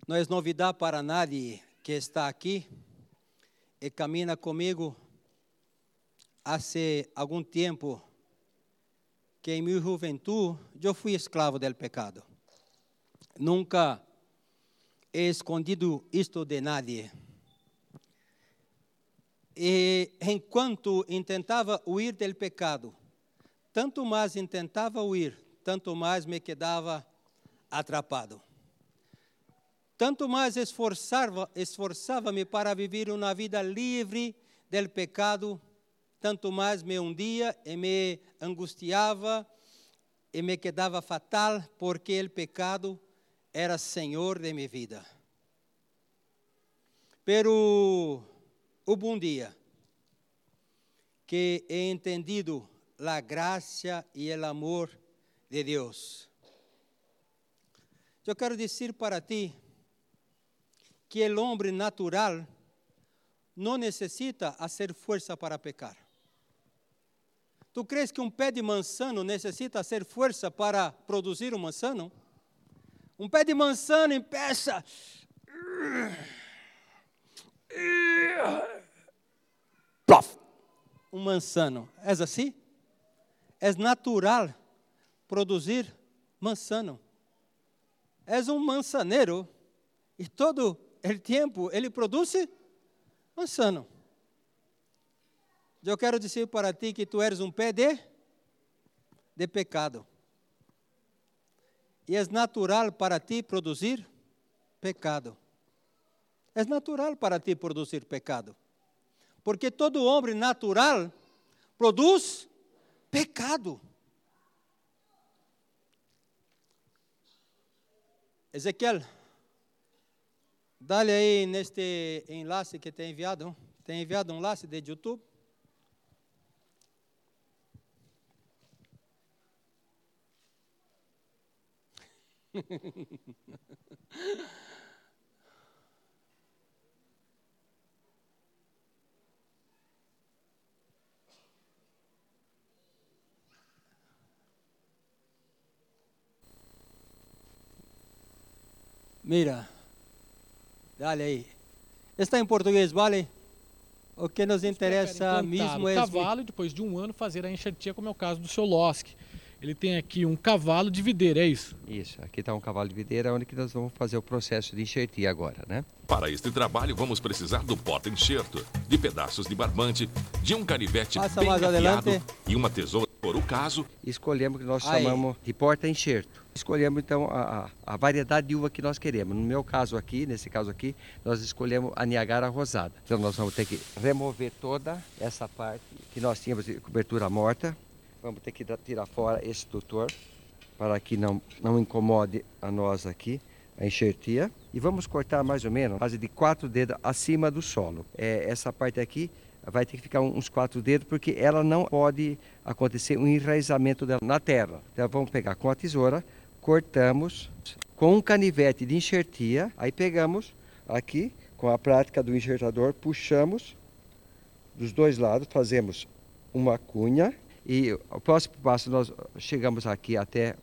Não é novidade para nadie que está aqui e camina comigo há algum tempo que em minha juventude eu fui escravo do pecado. Nunca he escondido isto de nadie. E enquanto tentava huir do pecado, tanto mais tentava huir, tanto mais me quedava atrapado. Tanto mais esforçava-me esforçava para viver uma vida livre del pecado, tanto mais me hundia e me angustiava e me quedava fatal, porque o pecado era senhor de minha vida. Pero houve um dia que he entendido a graça e o amor de Deus. Eu quero dizer para ti, que o homem natural não necessita fazer força para pecar. Tu crees que um pé de manzano necessita hacer força para produzir um manzano? Um pé de manzano empieza. Plof! Um manzano. É assim? É natural produzir manzano. És um manzaneiro e todo o tempo ele produz manzano. Eu quero dizer para ti que tu eres um pé de, de pecado. E é natural para ti produzir pecado. É natural para ti produzir pecado. Porque todo homem natural produz pecado. Ezequiel Dá-lhe aí neste enlace que tem enviado. Tem enviado um enlace de YouTube. [laughs] Mira, dale aí. Está em português, vale? O que nos interessa então tá, mesmo tá é. cavalo depois de um ano fazer a enxertia, como é o caso do seu Losque ele tem aqui um cavalo de videira, é isso? Isso, aqui está um cavalo de videira onde que nós vamos fazer o processo de enxertia agora, né? Para este trabalho vamos precisar do porta-enxerto, de pedaços de barbante, de um canivete Passa bem mais afiado adelante. e uma tesoura por o caso. Escolhemos o que nós Aí. chamamos de porta-enxerto. Escolhemos então a, a- a variedade de uva que nós queremos. No meu caso aqui, nesse caso aqui, nós escolhemos a Niagara rosada. Então nós vamos ter que remover toda essa parte que nós tínhamos de cobertura morta. Vamos ter que tirar fora esse tutor para que não, não incomode a nós aqui a enxertia. E vamos cortar mais ou menos, quase de quatro dedos acima do solo. É, essa parte aqui vai ter que ficar uns quatro dedos, porque ela não pode acontecer um enraizamento dela na terra. Então vamos pegar com a tesoura, cortamos com um canivete de enxertia, aí pegamos aqui com a prática do enxertador, puxamos dos dois lados, fazemos uma cunha e o próximo passo nós chegamos aqui até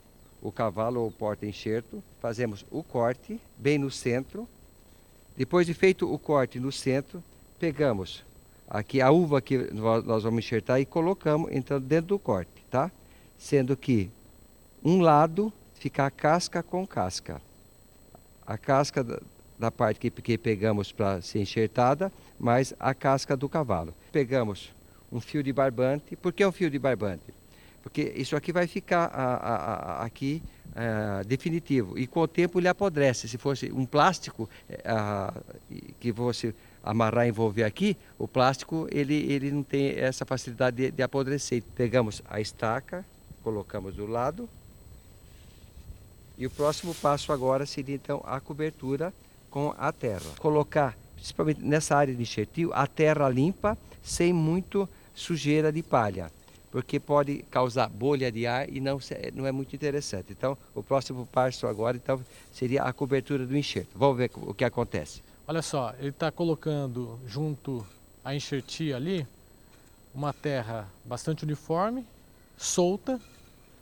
o cavalo ou porta-enxerto, fazemos o corte bem no centro. Depois de feito o corte no centro, pegamos aqui a uva que nó- nós vamos enxertar e colocamos então dentro do corte, tá? Sendo que um lado fica a casca com casca. A casca da, da parte que, que pegamos para ser enxertada, mais a casca do cavalo. Pegamos um fio de barbante. Por que um fio de barbante? Porque isso aqui vai ficar a- a- a- aqui ah, definitivo. E com o tempo ele apodrece. Se fosse um plástico e que você amarrar e envolver aqui, o plástico ele, ele não tem essa facilidade de, de apodrecer. Pegamos a estaca, colocamos do lado. E o próximo passo agora seria então a cobertura com a terra. Colocar, principalmente nessa área de enxertio, a terra limpa, sem muito sujeira de palha, porque pode causar bolha de ar e não, não é muito interessante. Então, o próximo passo agora então, seria a cobertura do enxerto. Vamos ver o que acontece. Olha só, ele está colocando junto à enxertia ali uma terra bastante uniforme, solta,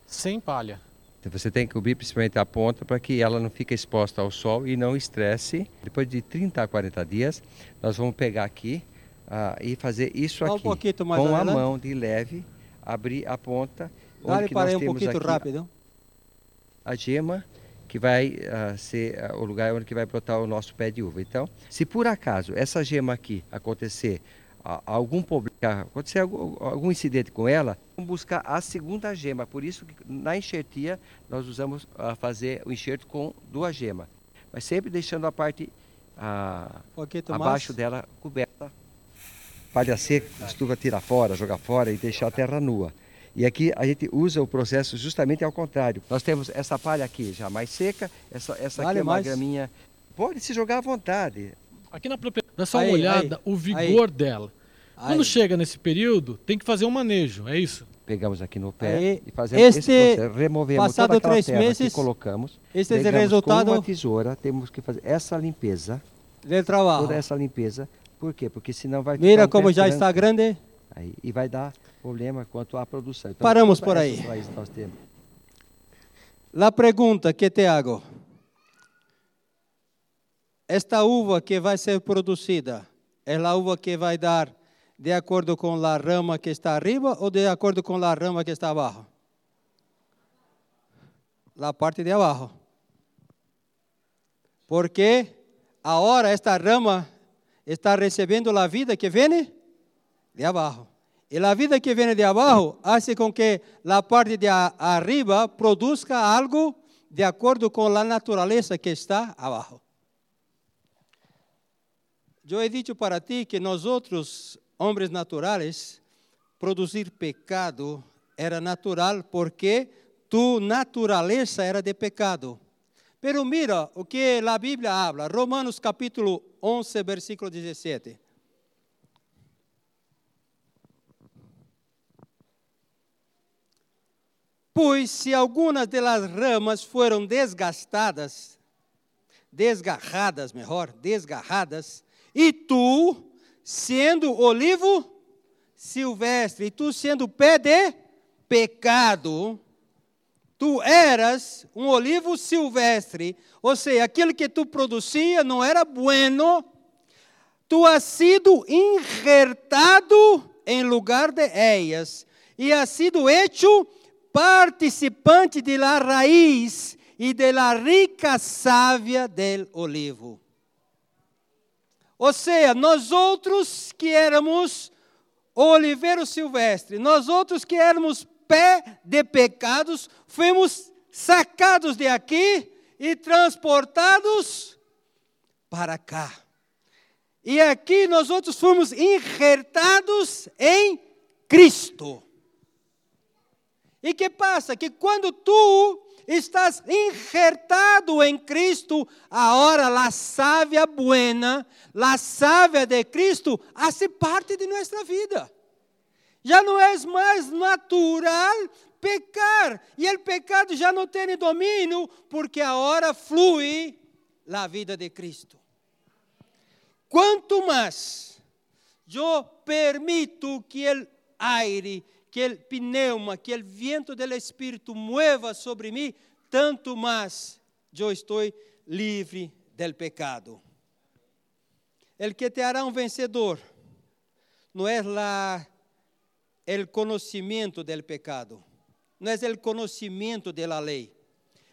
sem palha. Então, você tem que cobrir principalmente a ponta para que ela não fique exposta ao sol e não estresse. Depois de 30 a 40 dias, nós vamos pegar aqui ah, e fazer isso Dá um aqui mais com a adelante. mão de leve, abrir a ponta. Que para nós aí um temos pouquinho rápido. a gema que vai ah, ser ah, o lugar onde que vai brotar o nosso pé de uva. Então, se por acaso essa gema aqui acontecer algum problema, acontecer algum, algum incidente com ela, vamos buscar a segunda gema. Por isso que na enxertia nós usamos a fazer o enxerto com duas gemas, mas sempre deixando a parte pouquinho abaixo dela coberta. Palha seca, costuma tirar fora, jogar fora e deixar a terra nua. E aqui a gente usa o processo justamente ao contrário. Nós temos essa palha aqui já mais seca, essa, essa Vale aqui é uma mais? graminha. Pode se jogar à vontade. Aqui na propriedade, dá só Aí, uma olhada, aí, o vigor dela. Quando Aí. chega nesse período, tem que fazer um manejo, é isso? Pegamos aqui no pé Aí, e fazemos este- esse processo. Removemos passado toda três terra meses, que colocamos. Este é o pegamos resultado Com uma tesoura, temos que fazer essa limpeza, do trabalho. toda essa limpeza. Por quê? Porque senão vai Mira ficar um como já branco. está grande. Aí, e vai dar problema quanto à produção. Então, Paramos por aí. nós temos. La pergunta que te hago. Esta uva que vai ser produzida, é a uva que vai dar de acordo com a rama que está arriba ou de acordo com a rama que está abaixo? La parte de abaixo. Porque agora esta rama está recebendo a vida que vem de abaixo. E a vida que vem de abaixo hace com que a parte de arriba produza algo de acordo com a natureza que está abaixo. Eu he dicho para ti que nós outros, homens naturais, produzir pecado era natural porque tu natureza era de pecado. Pero mira o que a Bíblia habla, Romanos capítulo 11, versículo 17. Pois se algumas das ramas foram desgastadas, desgarradas, melhor, desgarradas, e tu, sendo olivo silvestre, e tu sendo pé de pecado, tu eras um olivo silvestre, ou seja, aquilo que tu produzia não era bueno, tu has sido injertado em lugar de ellas e has sido hecho participante de la raiz e de la rica savia del olivo. Ou seja, nós outros que éramos oliveiro silvestre, nós outros que éramos pé de pecados, fomos sacados de aqui e transportados para cá. E aqui nós outros fomos injertados em Cristo. E que passa? Que quando tu estás injertado em Cristo, agora a sábia buena, a sábia de Cristo, hace parte de nossa vida. Já não é mais natural pecar, e o pecado já não tem domínio, porque agora flui a vida de Cristo. Quanto mais eu permito que o aire, que o pneuma, que o vento do Espírito mueva sobre mim, tanto mais eu estou livre del pecado. El que te hará um vencedor não é la, el conhecimento del pecado, não é o conhecimento de la lei.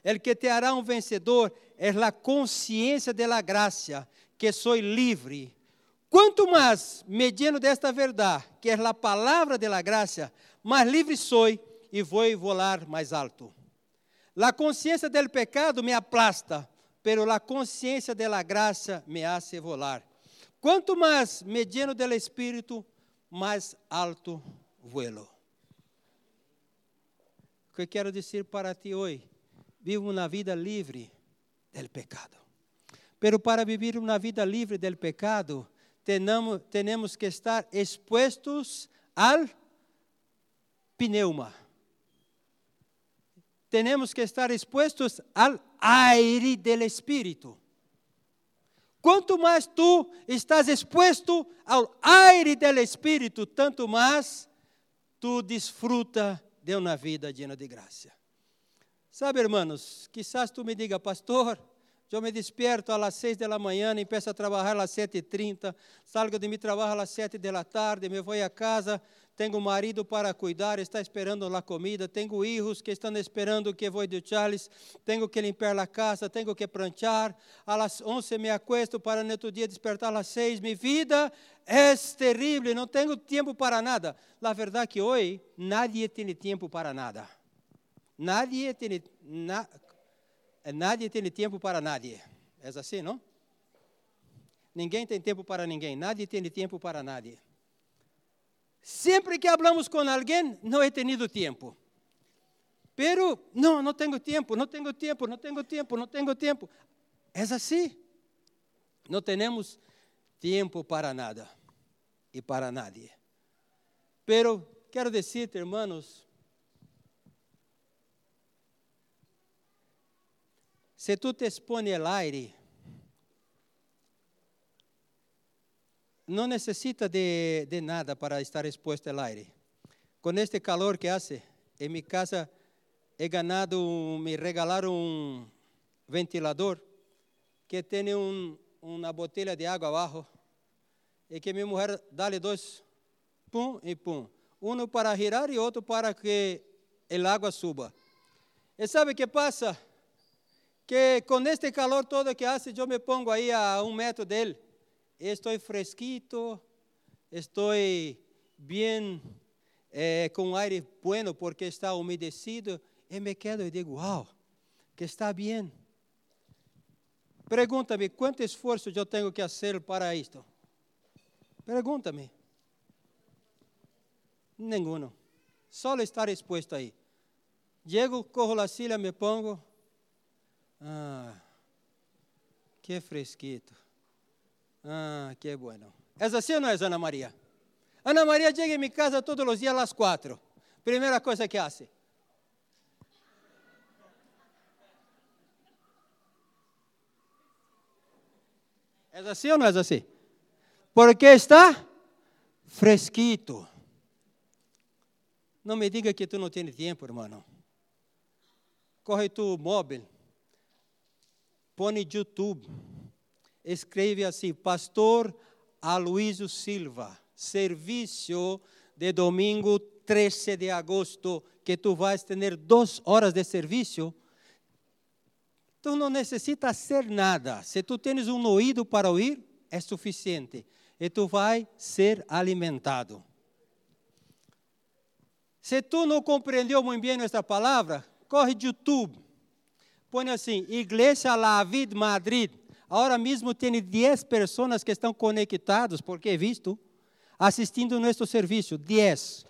El que te hará um vencedor é la consciência de la gracia, que sou livre. Quanto mais mediano desta verdade, que é a palavra de la graça, mais livre sou e vou volar mais alto. La consciência del pecado me aplasta, pero la consciência de la graça me hace volar. Quanto mais mediano del espírito, mais alto vuelo. O que quero dizer para ti hoje? Vivo uma vida livre del pecado. Pero para vivir uma vida livre del pecado, tenemos que estar expuestos al pneuma. Tenemos que estar expuestos al aire del Espírito. Quanto mais tu estás exposto ao aire del Espírito, tanto mais tu desfruta de uma vida llena de graça. Sabe, hermanos, quizás tu me diga, pastor, eu me despierto às seis da manhã, empiezo a trabalhar às sete e trinta, salgo de mi trabalho às sete da tarde, me vou a casa, tenho marido para cuidar, está esperando a comida, tenho filhos que estão esperando que vou deixá-los, tenho que limpar a casa, tenho que pranchar, às onze me acuesto para no outro dia despertar às seis, minha vida é terrível, não tenho tempo para nada. A verdade que hoje, nadie tem tempo para nada. Nadie tem, na, Nadie tem tempo para nadie. É assim, não? Ninguém tem tempo para ninguém. Nadie tem tempo para nadie. Sempre que hablamos com alguém, não he tenido tempo. Pero, não, não tenho tempo, não tenho tempo, não tenho tempo, não tenho tempo. É assim. Não temos tempo para nada e para nadie. Pero, quero dizer, irmãos, Se tu te expões al aire, não necessita de, de, nada para estar exposto ao aire. Com este calor que hace, em minha casa he ganado, me regalaram um ventilador que tem um, uma botella de água abaixo e que minha mulher dá-lhe dois, pum e pum. Um para girar e outro para que a água suba. E sabe o que passa? que com este calor todo que hace, eu me pongo aí a um metro dele. Estou fresquito, estou bem, eh, com aire bueno porque está umedecido. E me quedo e digo, uau, que está bem. Pergunta-me quanto esforço eu tenho que fazer para isto. Pergunta-me. Nenhum. Só estar exposto aí. Chego, corro a silla, me pongo, Ah, que fresquito. Ah, que bueno. É assim ou não é, Ana Maria? Ana Maria chega em casa todos os dias às quatro. Primeira coisa que faz. É assim ou não é assim? Porque está fresquito. Não me diga que tu não tens tempo, irmão. corre tu móvel, põe YouTube, escreve assim, Pastor Aloysio Silva, serviço de domingo 13 de agosto, que tu vais ter duas horas de serviço. Tu não necessitas hacer nada. Se tu tens um ouído para ouvir, é suficiente. E tu vai ser alimentado. Se tu não compreendeu muito bem esta palavra, corre de YouTube. Põe assim, Igreja La Vida Madrid. Agora mesmo tem 10 pessoas que estão conectadas, porque é visto, assistindo nosso serviço. 10.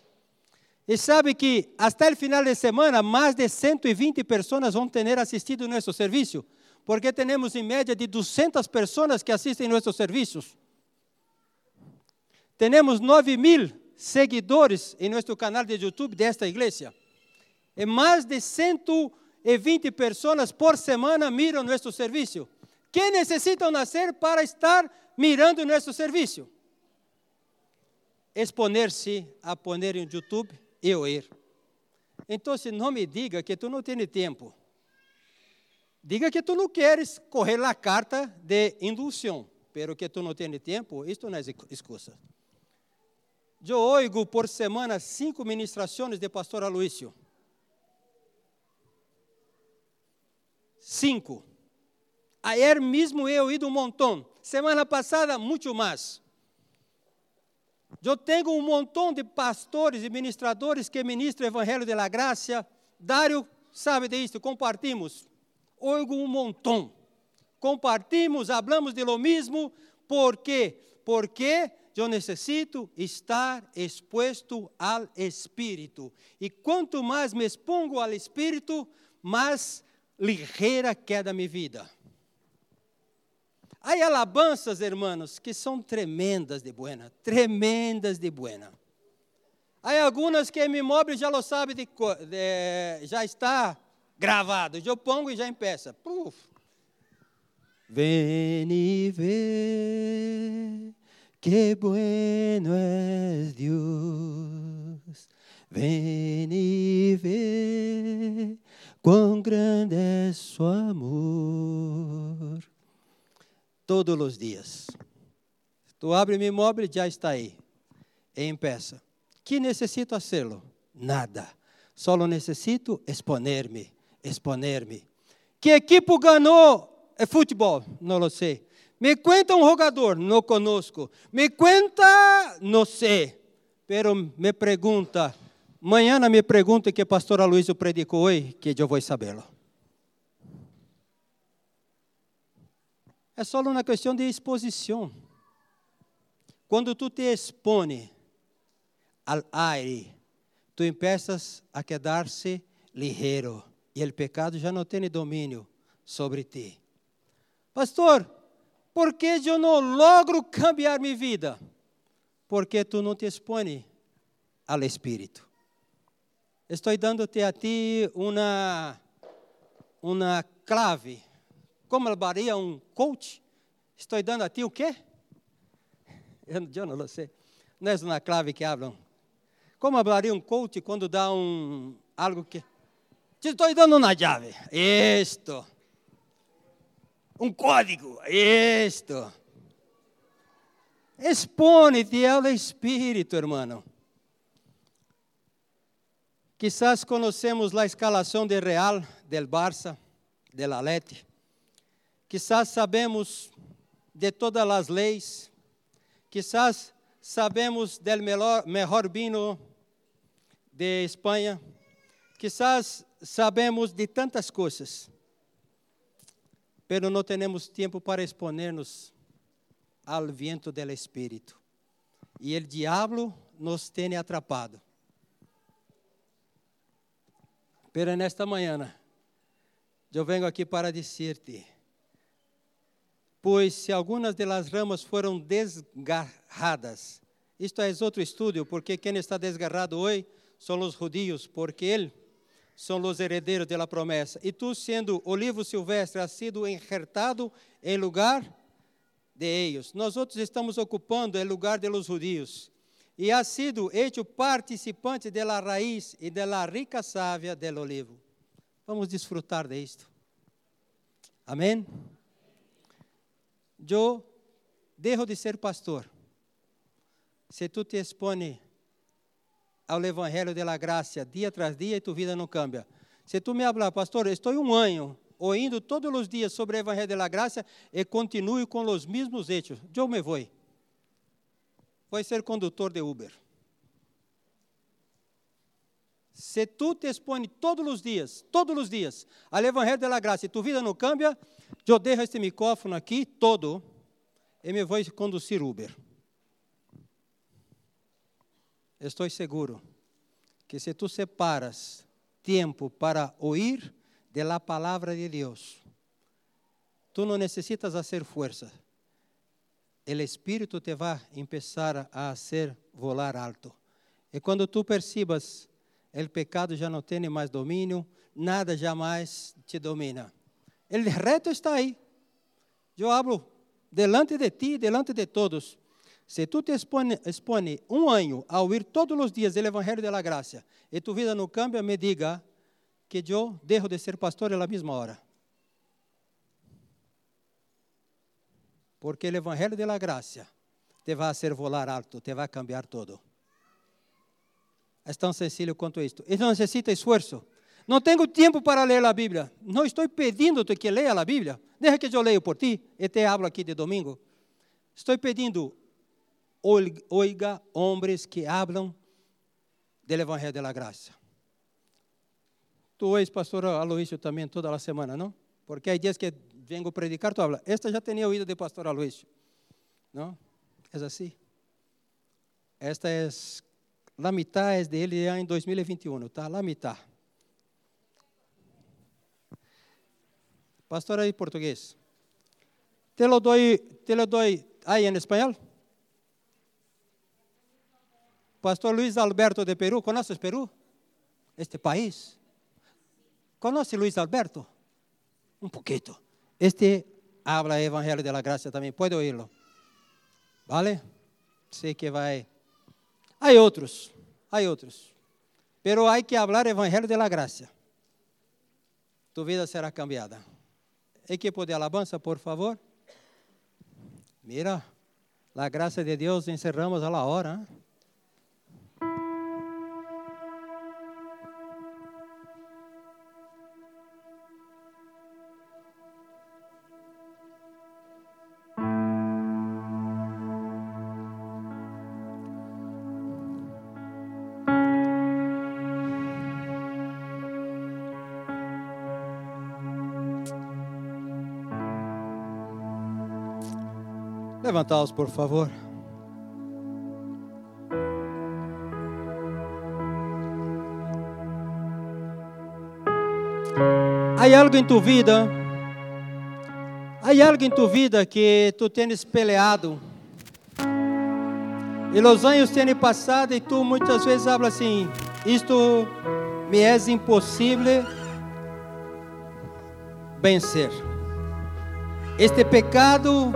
E sabe que até o final de semana, mais de 120 pessoas vão ter assistido nosso serviço, porque temos em média de 200 pessoas que assistem nossos serviços. Temos 9 mil seguidores em nosso canal de YouTube desta igreja. E mais de 120 pessoas por semana miram nosso serviço. Que necessitam nascer para estar mirando nosso serviço? Exponer-se a poner em YouTube e ouvir. Então, não me diga que tu não tens tempo. Diga que tu não queres correr a carta de indução, pero que tu não tens tempo, isto não é excusa. Eu oigo por semana cinco ministrações de pastor Aloísio. Cinco. Ayer mesmo eu ouvi um montão. Semana passada, muito mais. Eu tenho um montão de pastores e ministradores que ministram o Evangelho de la Graça. Dário sabe disso, compartimos. Oigo um montão. Compartimos, hablamos de lo mesmo. Por quê? Porque eu necessito estar exposto ao Espírito. E quanto mais me expongo ao Espírito, mais ligeira queda minha vida. Há alabanças, hermanos, que são tremendas de buena, tremendas de buena. Há algumas que mi móvel já lo sabe, de, de, já está gravado. Eu pongo e já empeça. Puf. Ven y ve que bueno es Dios. Ven y ve cuán grande es su amor todos os dias. Tu abre meu imóvel, já está aí, em peça. Que necessito fazê-lo? Nada. Só necessito exponer-me, exponer-me. Que equipe ganhou é futebol? Não sei. Me conta um jogador? Não conosco. Me conta? Não sei. Pero me pergunta, amanhã me pergunta que pastor Aloysio predicou hoje, que eu vou sabê-lo. É só uma questão de exposição. Quando tu te expõe ao aire, tu empiezas a quedar-se ligeiro e o pecado já não tem domínio sobre ti. Pastor, por que eu não logro cambiar minha vida? Porque tu não te expõe ao Espírito. Estou dando-te a ti uma, uma clave como levaria um coach? Estou dando a ti o quê? Eu, eu não sei. Não é uma clave que hablam. Como hablaria um coach quando dá um algo que te estou dando uma chave. Isto. Um código. Isto. Expone-te ao Espírito, hermano. Quizás conhecemos a escalação de Real, del Barça, del Alete. Quizás sabemos de todas as leis, quizás sabemos del melhor, melhor vinho de Espanha, quizás sabemos de tantas coisas, pero não temos tempo para exponer-nos ao viento del Espírito. E o diabo nos tem atrapado. Pero nesta manhã, eu venho aqui para dizer-te, pois se algumas das ramas foram desgarradas, isto é outro estudo, porque quem está desgarrado hoje são os judios, porque eles são os herdeiros da promessa. E tu, sendo olivo silvestre, has sido enjertado em lugar de eles. Nós outros estamos ocupando o lugar de los judios. E has sido hecho participante da raiz e da rica sávia del olivo. Vamos desfrutar de isto. Amém? Eu dejo de ser pastor. Se tu te expõe ao Evangelho da Graça dia tras dia e tua vida não cambia. Se tu me hablar, pastor, estou um ano ouvindo todos os dias sobre o Evangelho da Graça e continuo com os mesmos hechos, eu me vou. Vou ser condutor de Uber. Se tu te expõe todos os dias, todos os dias, ao Evangelho da Graça e tua vida não cambia, eu deixo este microfone aqui todo e me vou conduzir Uber. Estou seguro que se tu separas tempo para ouvir de la palavra de Deus, tu não necessitas fazer força. O Espírito te vai começar a fazer volar alto. E quando tu percebas, o pecado já não tem mais domínio, nada jamais te domina. O reto está aí. Eu hablo delante de ti, delante de todos. Se tu te expõe, expõe um ano a ouvir todos os dias o Evangelho da Graça e tu vida não cambia, me diga que eu dejo de ser pastor na mesma hora. Porque o Evangelho da Graça te vai fazer volar alto, te vai cambiar todo. É tão sencillo quanto isto. Não necessita esforço. Não tenho tempo para ler a Bíblia. Não estou pedindo-te que leia a Bíblia. Deixa que eu leio por ti e te hablo aqui de domingo. Estou pedindo, oiga homens que hablam do Evangelho da Graça. Tu ois, pastor Aloísio, também toda a semana, não? Porque há dias que vengo predicar, tu habla. Esta já tinha ouído de pastor Aloísio. Não? É assim. Esta é a metade dele em 2021, tá? A metade. Pastor aí português. Te lo doy, te lo doy aí em espanhol? Pastor Luiz Alberto de Peru, ¿conoces Peru? Este país. ¿Conoce Luiz Alberto? Um pouquinho. Este habla Evangelho de la Gracia também, pode oírlo. ¿Vale? Sei que vai. Há outros, há outros. Pero hay que hablar Evangelho de la Gracia. Tu vida será cambiada. Equipo de alabanza, por favor. Mira, la gracia de Dios encerramos a la hora. ¿eh? Levantaos, por favor. Há algo em tua vida, há algo em tua vida que tu tens peleado. E os anos têm passado e tu muitas vezes habla assim: isto me é impossível vencer. Este pecado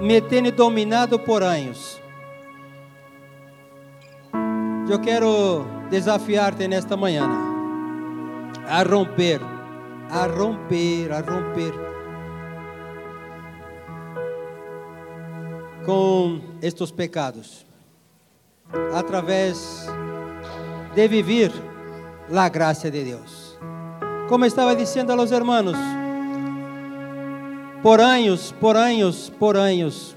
me tem dominado por anos. Eu quero desafiar-te nesta manhã a romper, a romper, a romper com estes pecados, através de viver a graça de Deus. Como estava dizendo a los hermanos, por anos, por anos, por anos,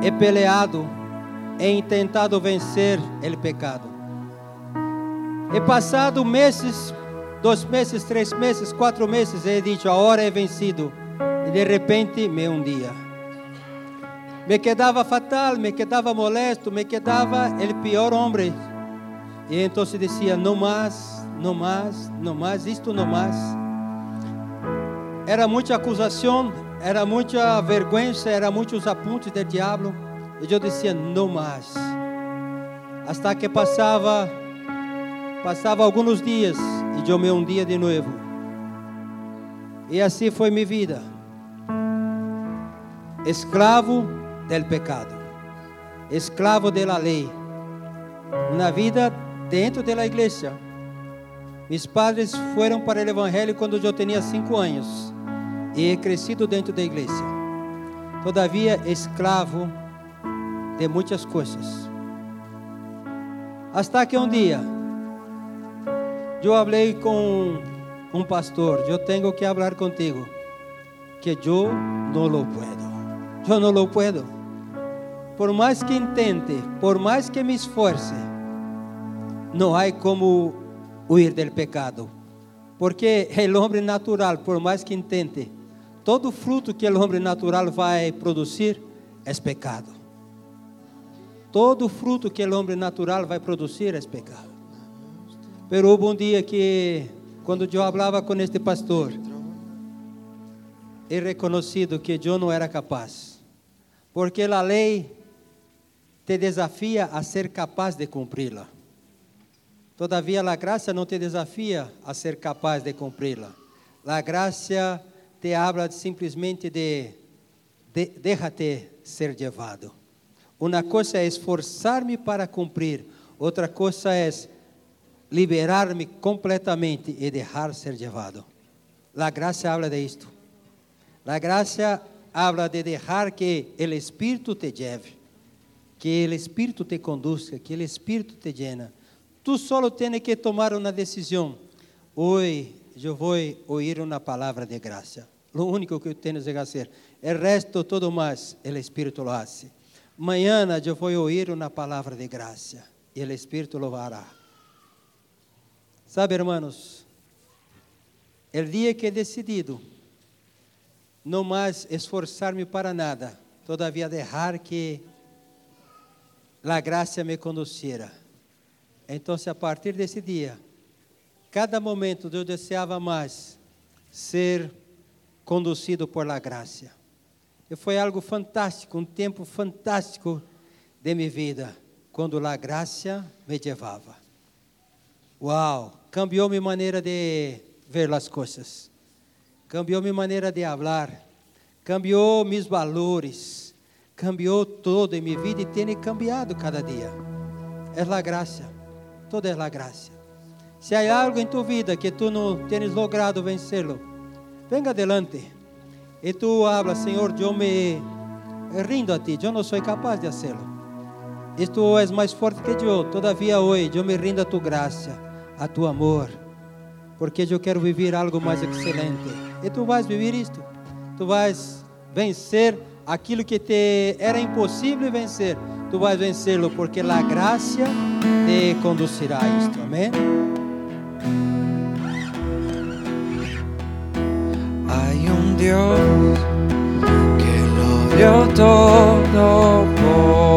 he peleado, he tentado vencer o pecado. He passado meses, dois meses, três meses, quatro meses, he dicho, agora he vencido. E de repente me hundia. Me quedava fatal, me quedava molesto, me quedava o pior homem. E então dizia, não mais, não mais, não mais, isto não mais era muita acusação, era muita vergonha, era muitos apuntes do diabo. E eu dizia, não mais. Hasta que passava, passava alguns dias e eu me hundia de novo. E assim foi minha vida. Escravo do pecado, escravo da lei. Uma vida dentro da igreja, Mis padres foram para o Evangelho quando eu tinha cinco anos e crescido dentro da igreja. Todavia, escravo de muitas coisas. Hasta que um dia eu falei com um pastor, eu tenho que falar contigo, que eu não lo puedo. Eu não lo puedo. Por mais que intente, por mais que me esforce, não há como huir del pecado. Porque o homem natural, por mais que intente, todo fruto que o homem natural vai produzir é pecado. Todo fruto que o homem natural vai produzir é pecado. Pero houve um dia que, quando eu falava com este pastor, he reconhecido que eu não era capaz, porque a lei te desafia a ser capaz de cumpri-la. Todavia, a graça não te desafia a ser capaz de cumpri-la. A graça te habla simplesmente de, de déjate ser levado. Uma coisa é esforçar-me para cumprir, outra coisa é liberar-me completamente e deixar ser levado. A graça habla de isto. A graça habla de deixar que o Espírito te lleve, que o Espírito te conduzca, que o Espírito te llena. Tu solo tens que tomar uma decisão. Hoje eu vou ouvir uma palavra de graça. Lo único que tens que fazer. O resto, todo mais, o Espírito lo hace. Amanhã eu vou ouvir uma palavra de graça e o Espírito lo fará. Sabe, hermanos, o dia que he decidido não mais esforçar-me para nada, todavia deixar que a graça me conduzira. Então, a partir desse dia, cada momento eu desejava mais ser conduzido por la graça. E foi algo fantástico, um tempo fantástico de minha vida, quando a graça me levava. Uau, cambiou minha maneira de ver as coisas, cambiou minha maneira de falar, cambiou meus valores, cambiou todo em minha vida e tem cambiado cada dia. É a graça, toda é a graça. Se há algo em tua vida que tu não tens logrado vencê-lo, venga adelante e tu hablas, Senhor, eu me rindo a ti, eu não sou capaz de hacerlo. Isto é mais forte que eu, todavia hoje eu me rindo a tu graça, a tu amor, porque eu quero viver algo mais excelente. E tu vais viver isto, tu vais vencer aquilo que te era impossível vencer, tu vais vencê-lo, porque a graça te conduzirá a isto. Amém? hay un Dios que lo dio todo por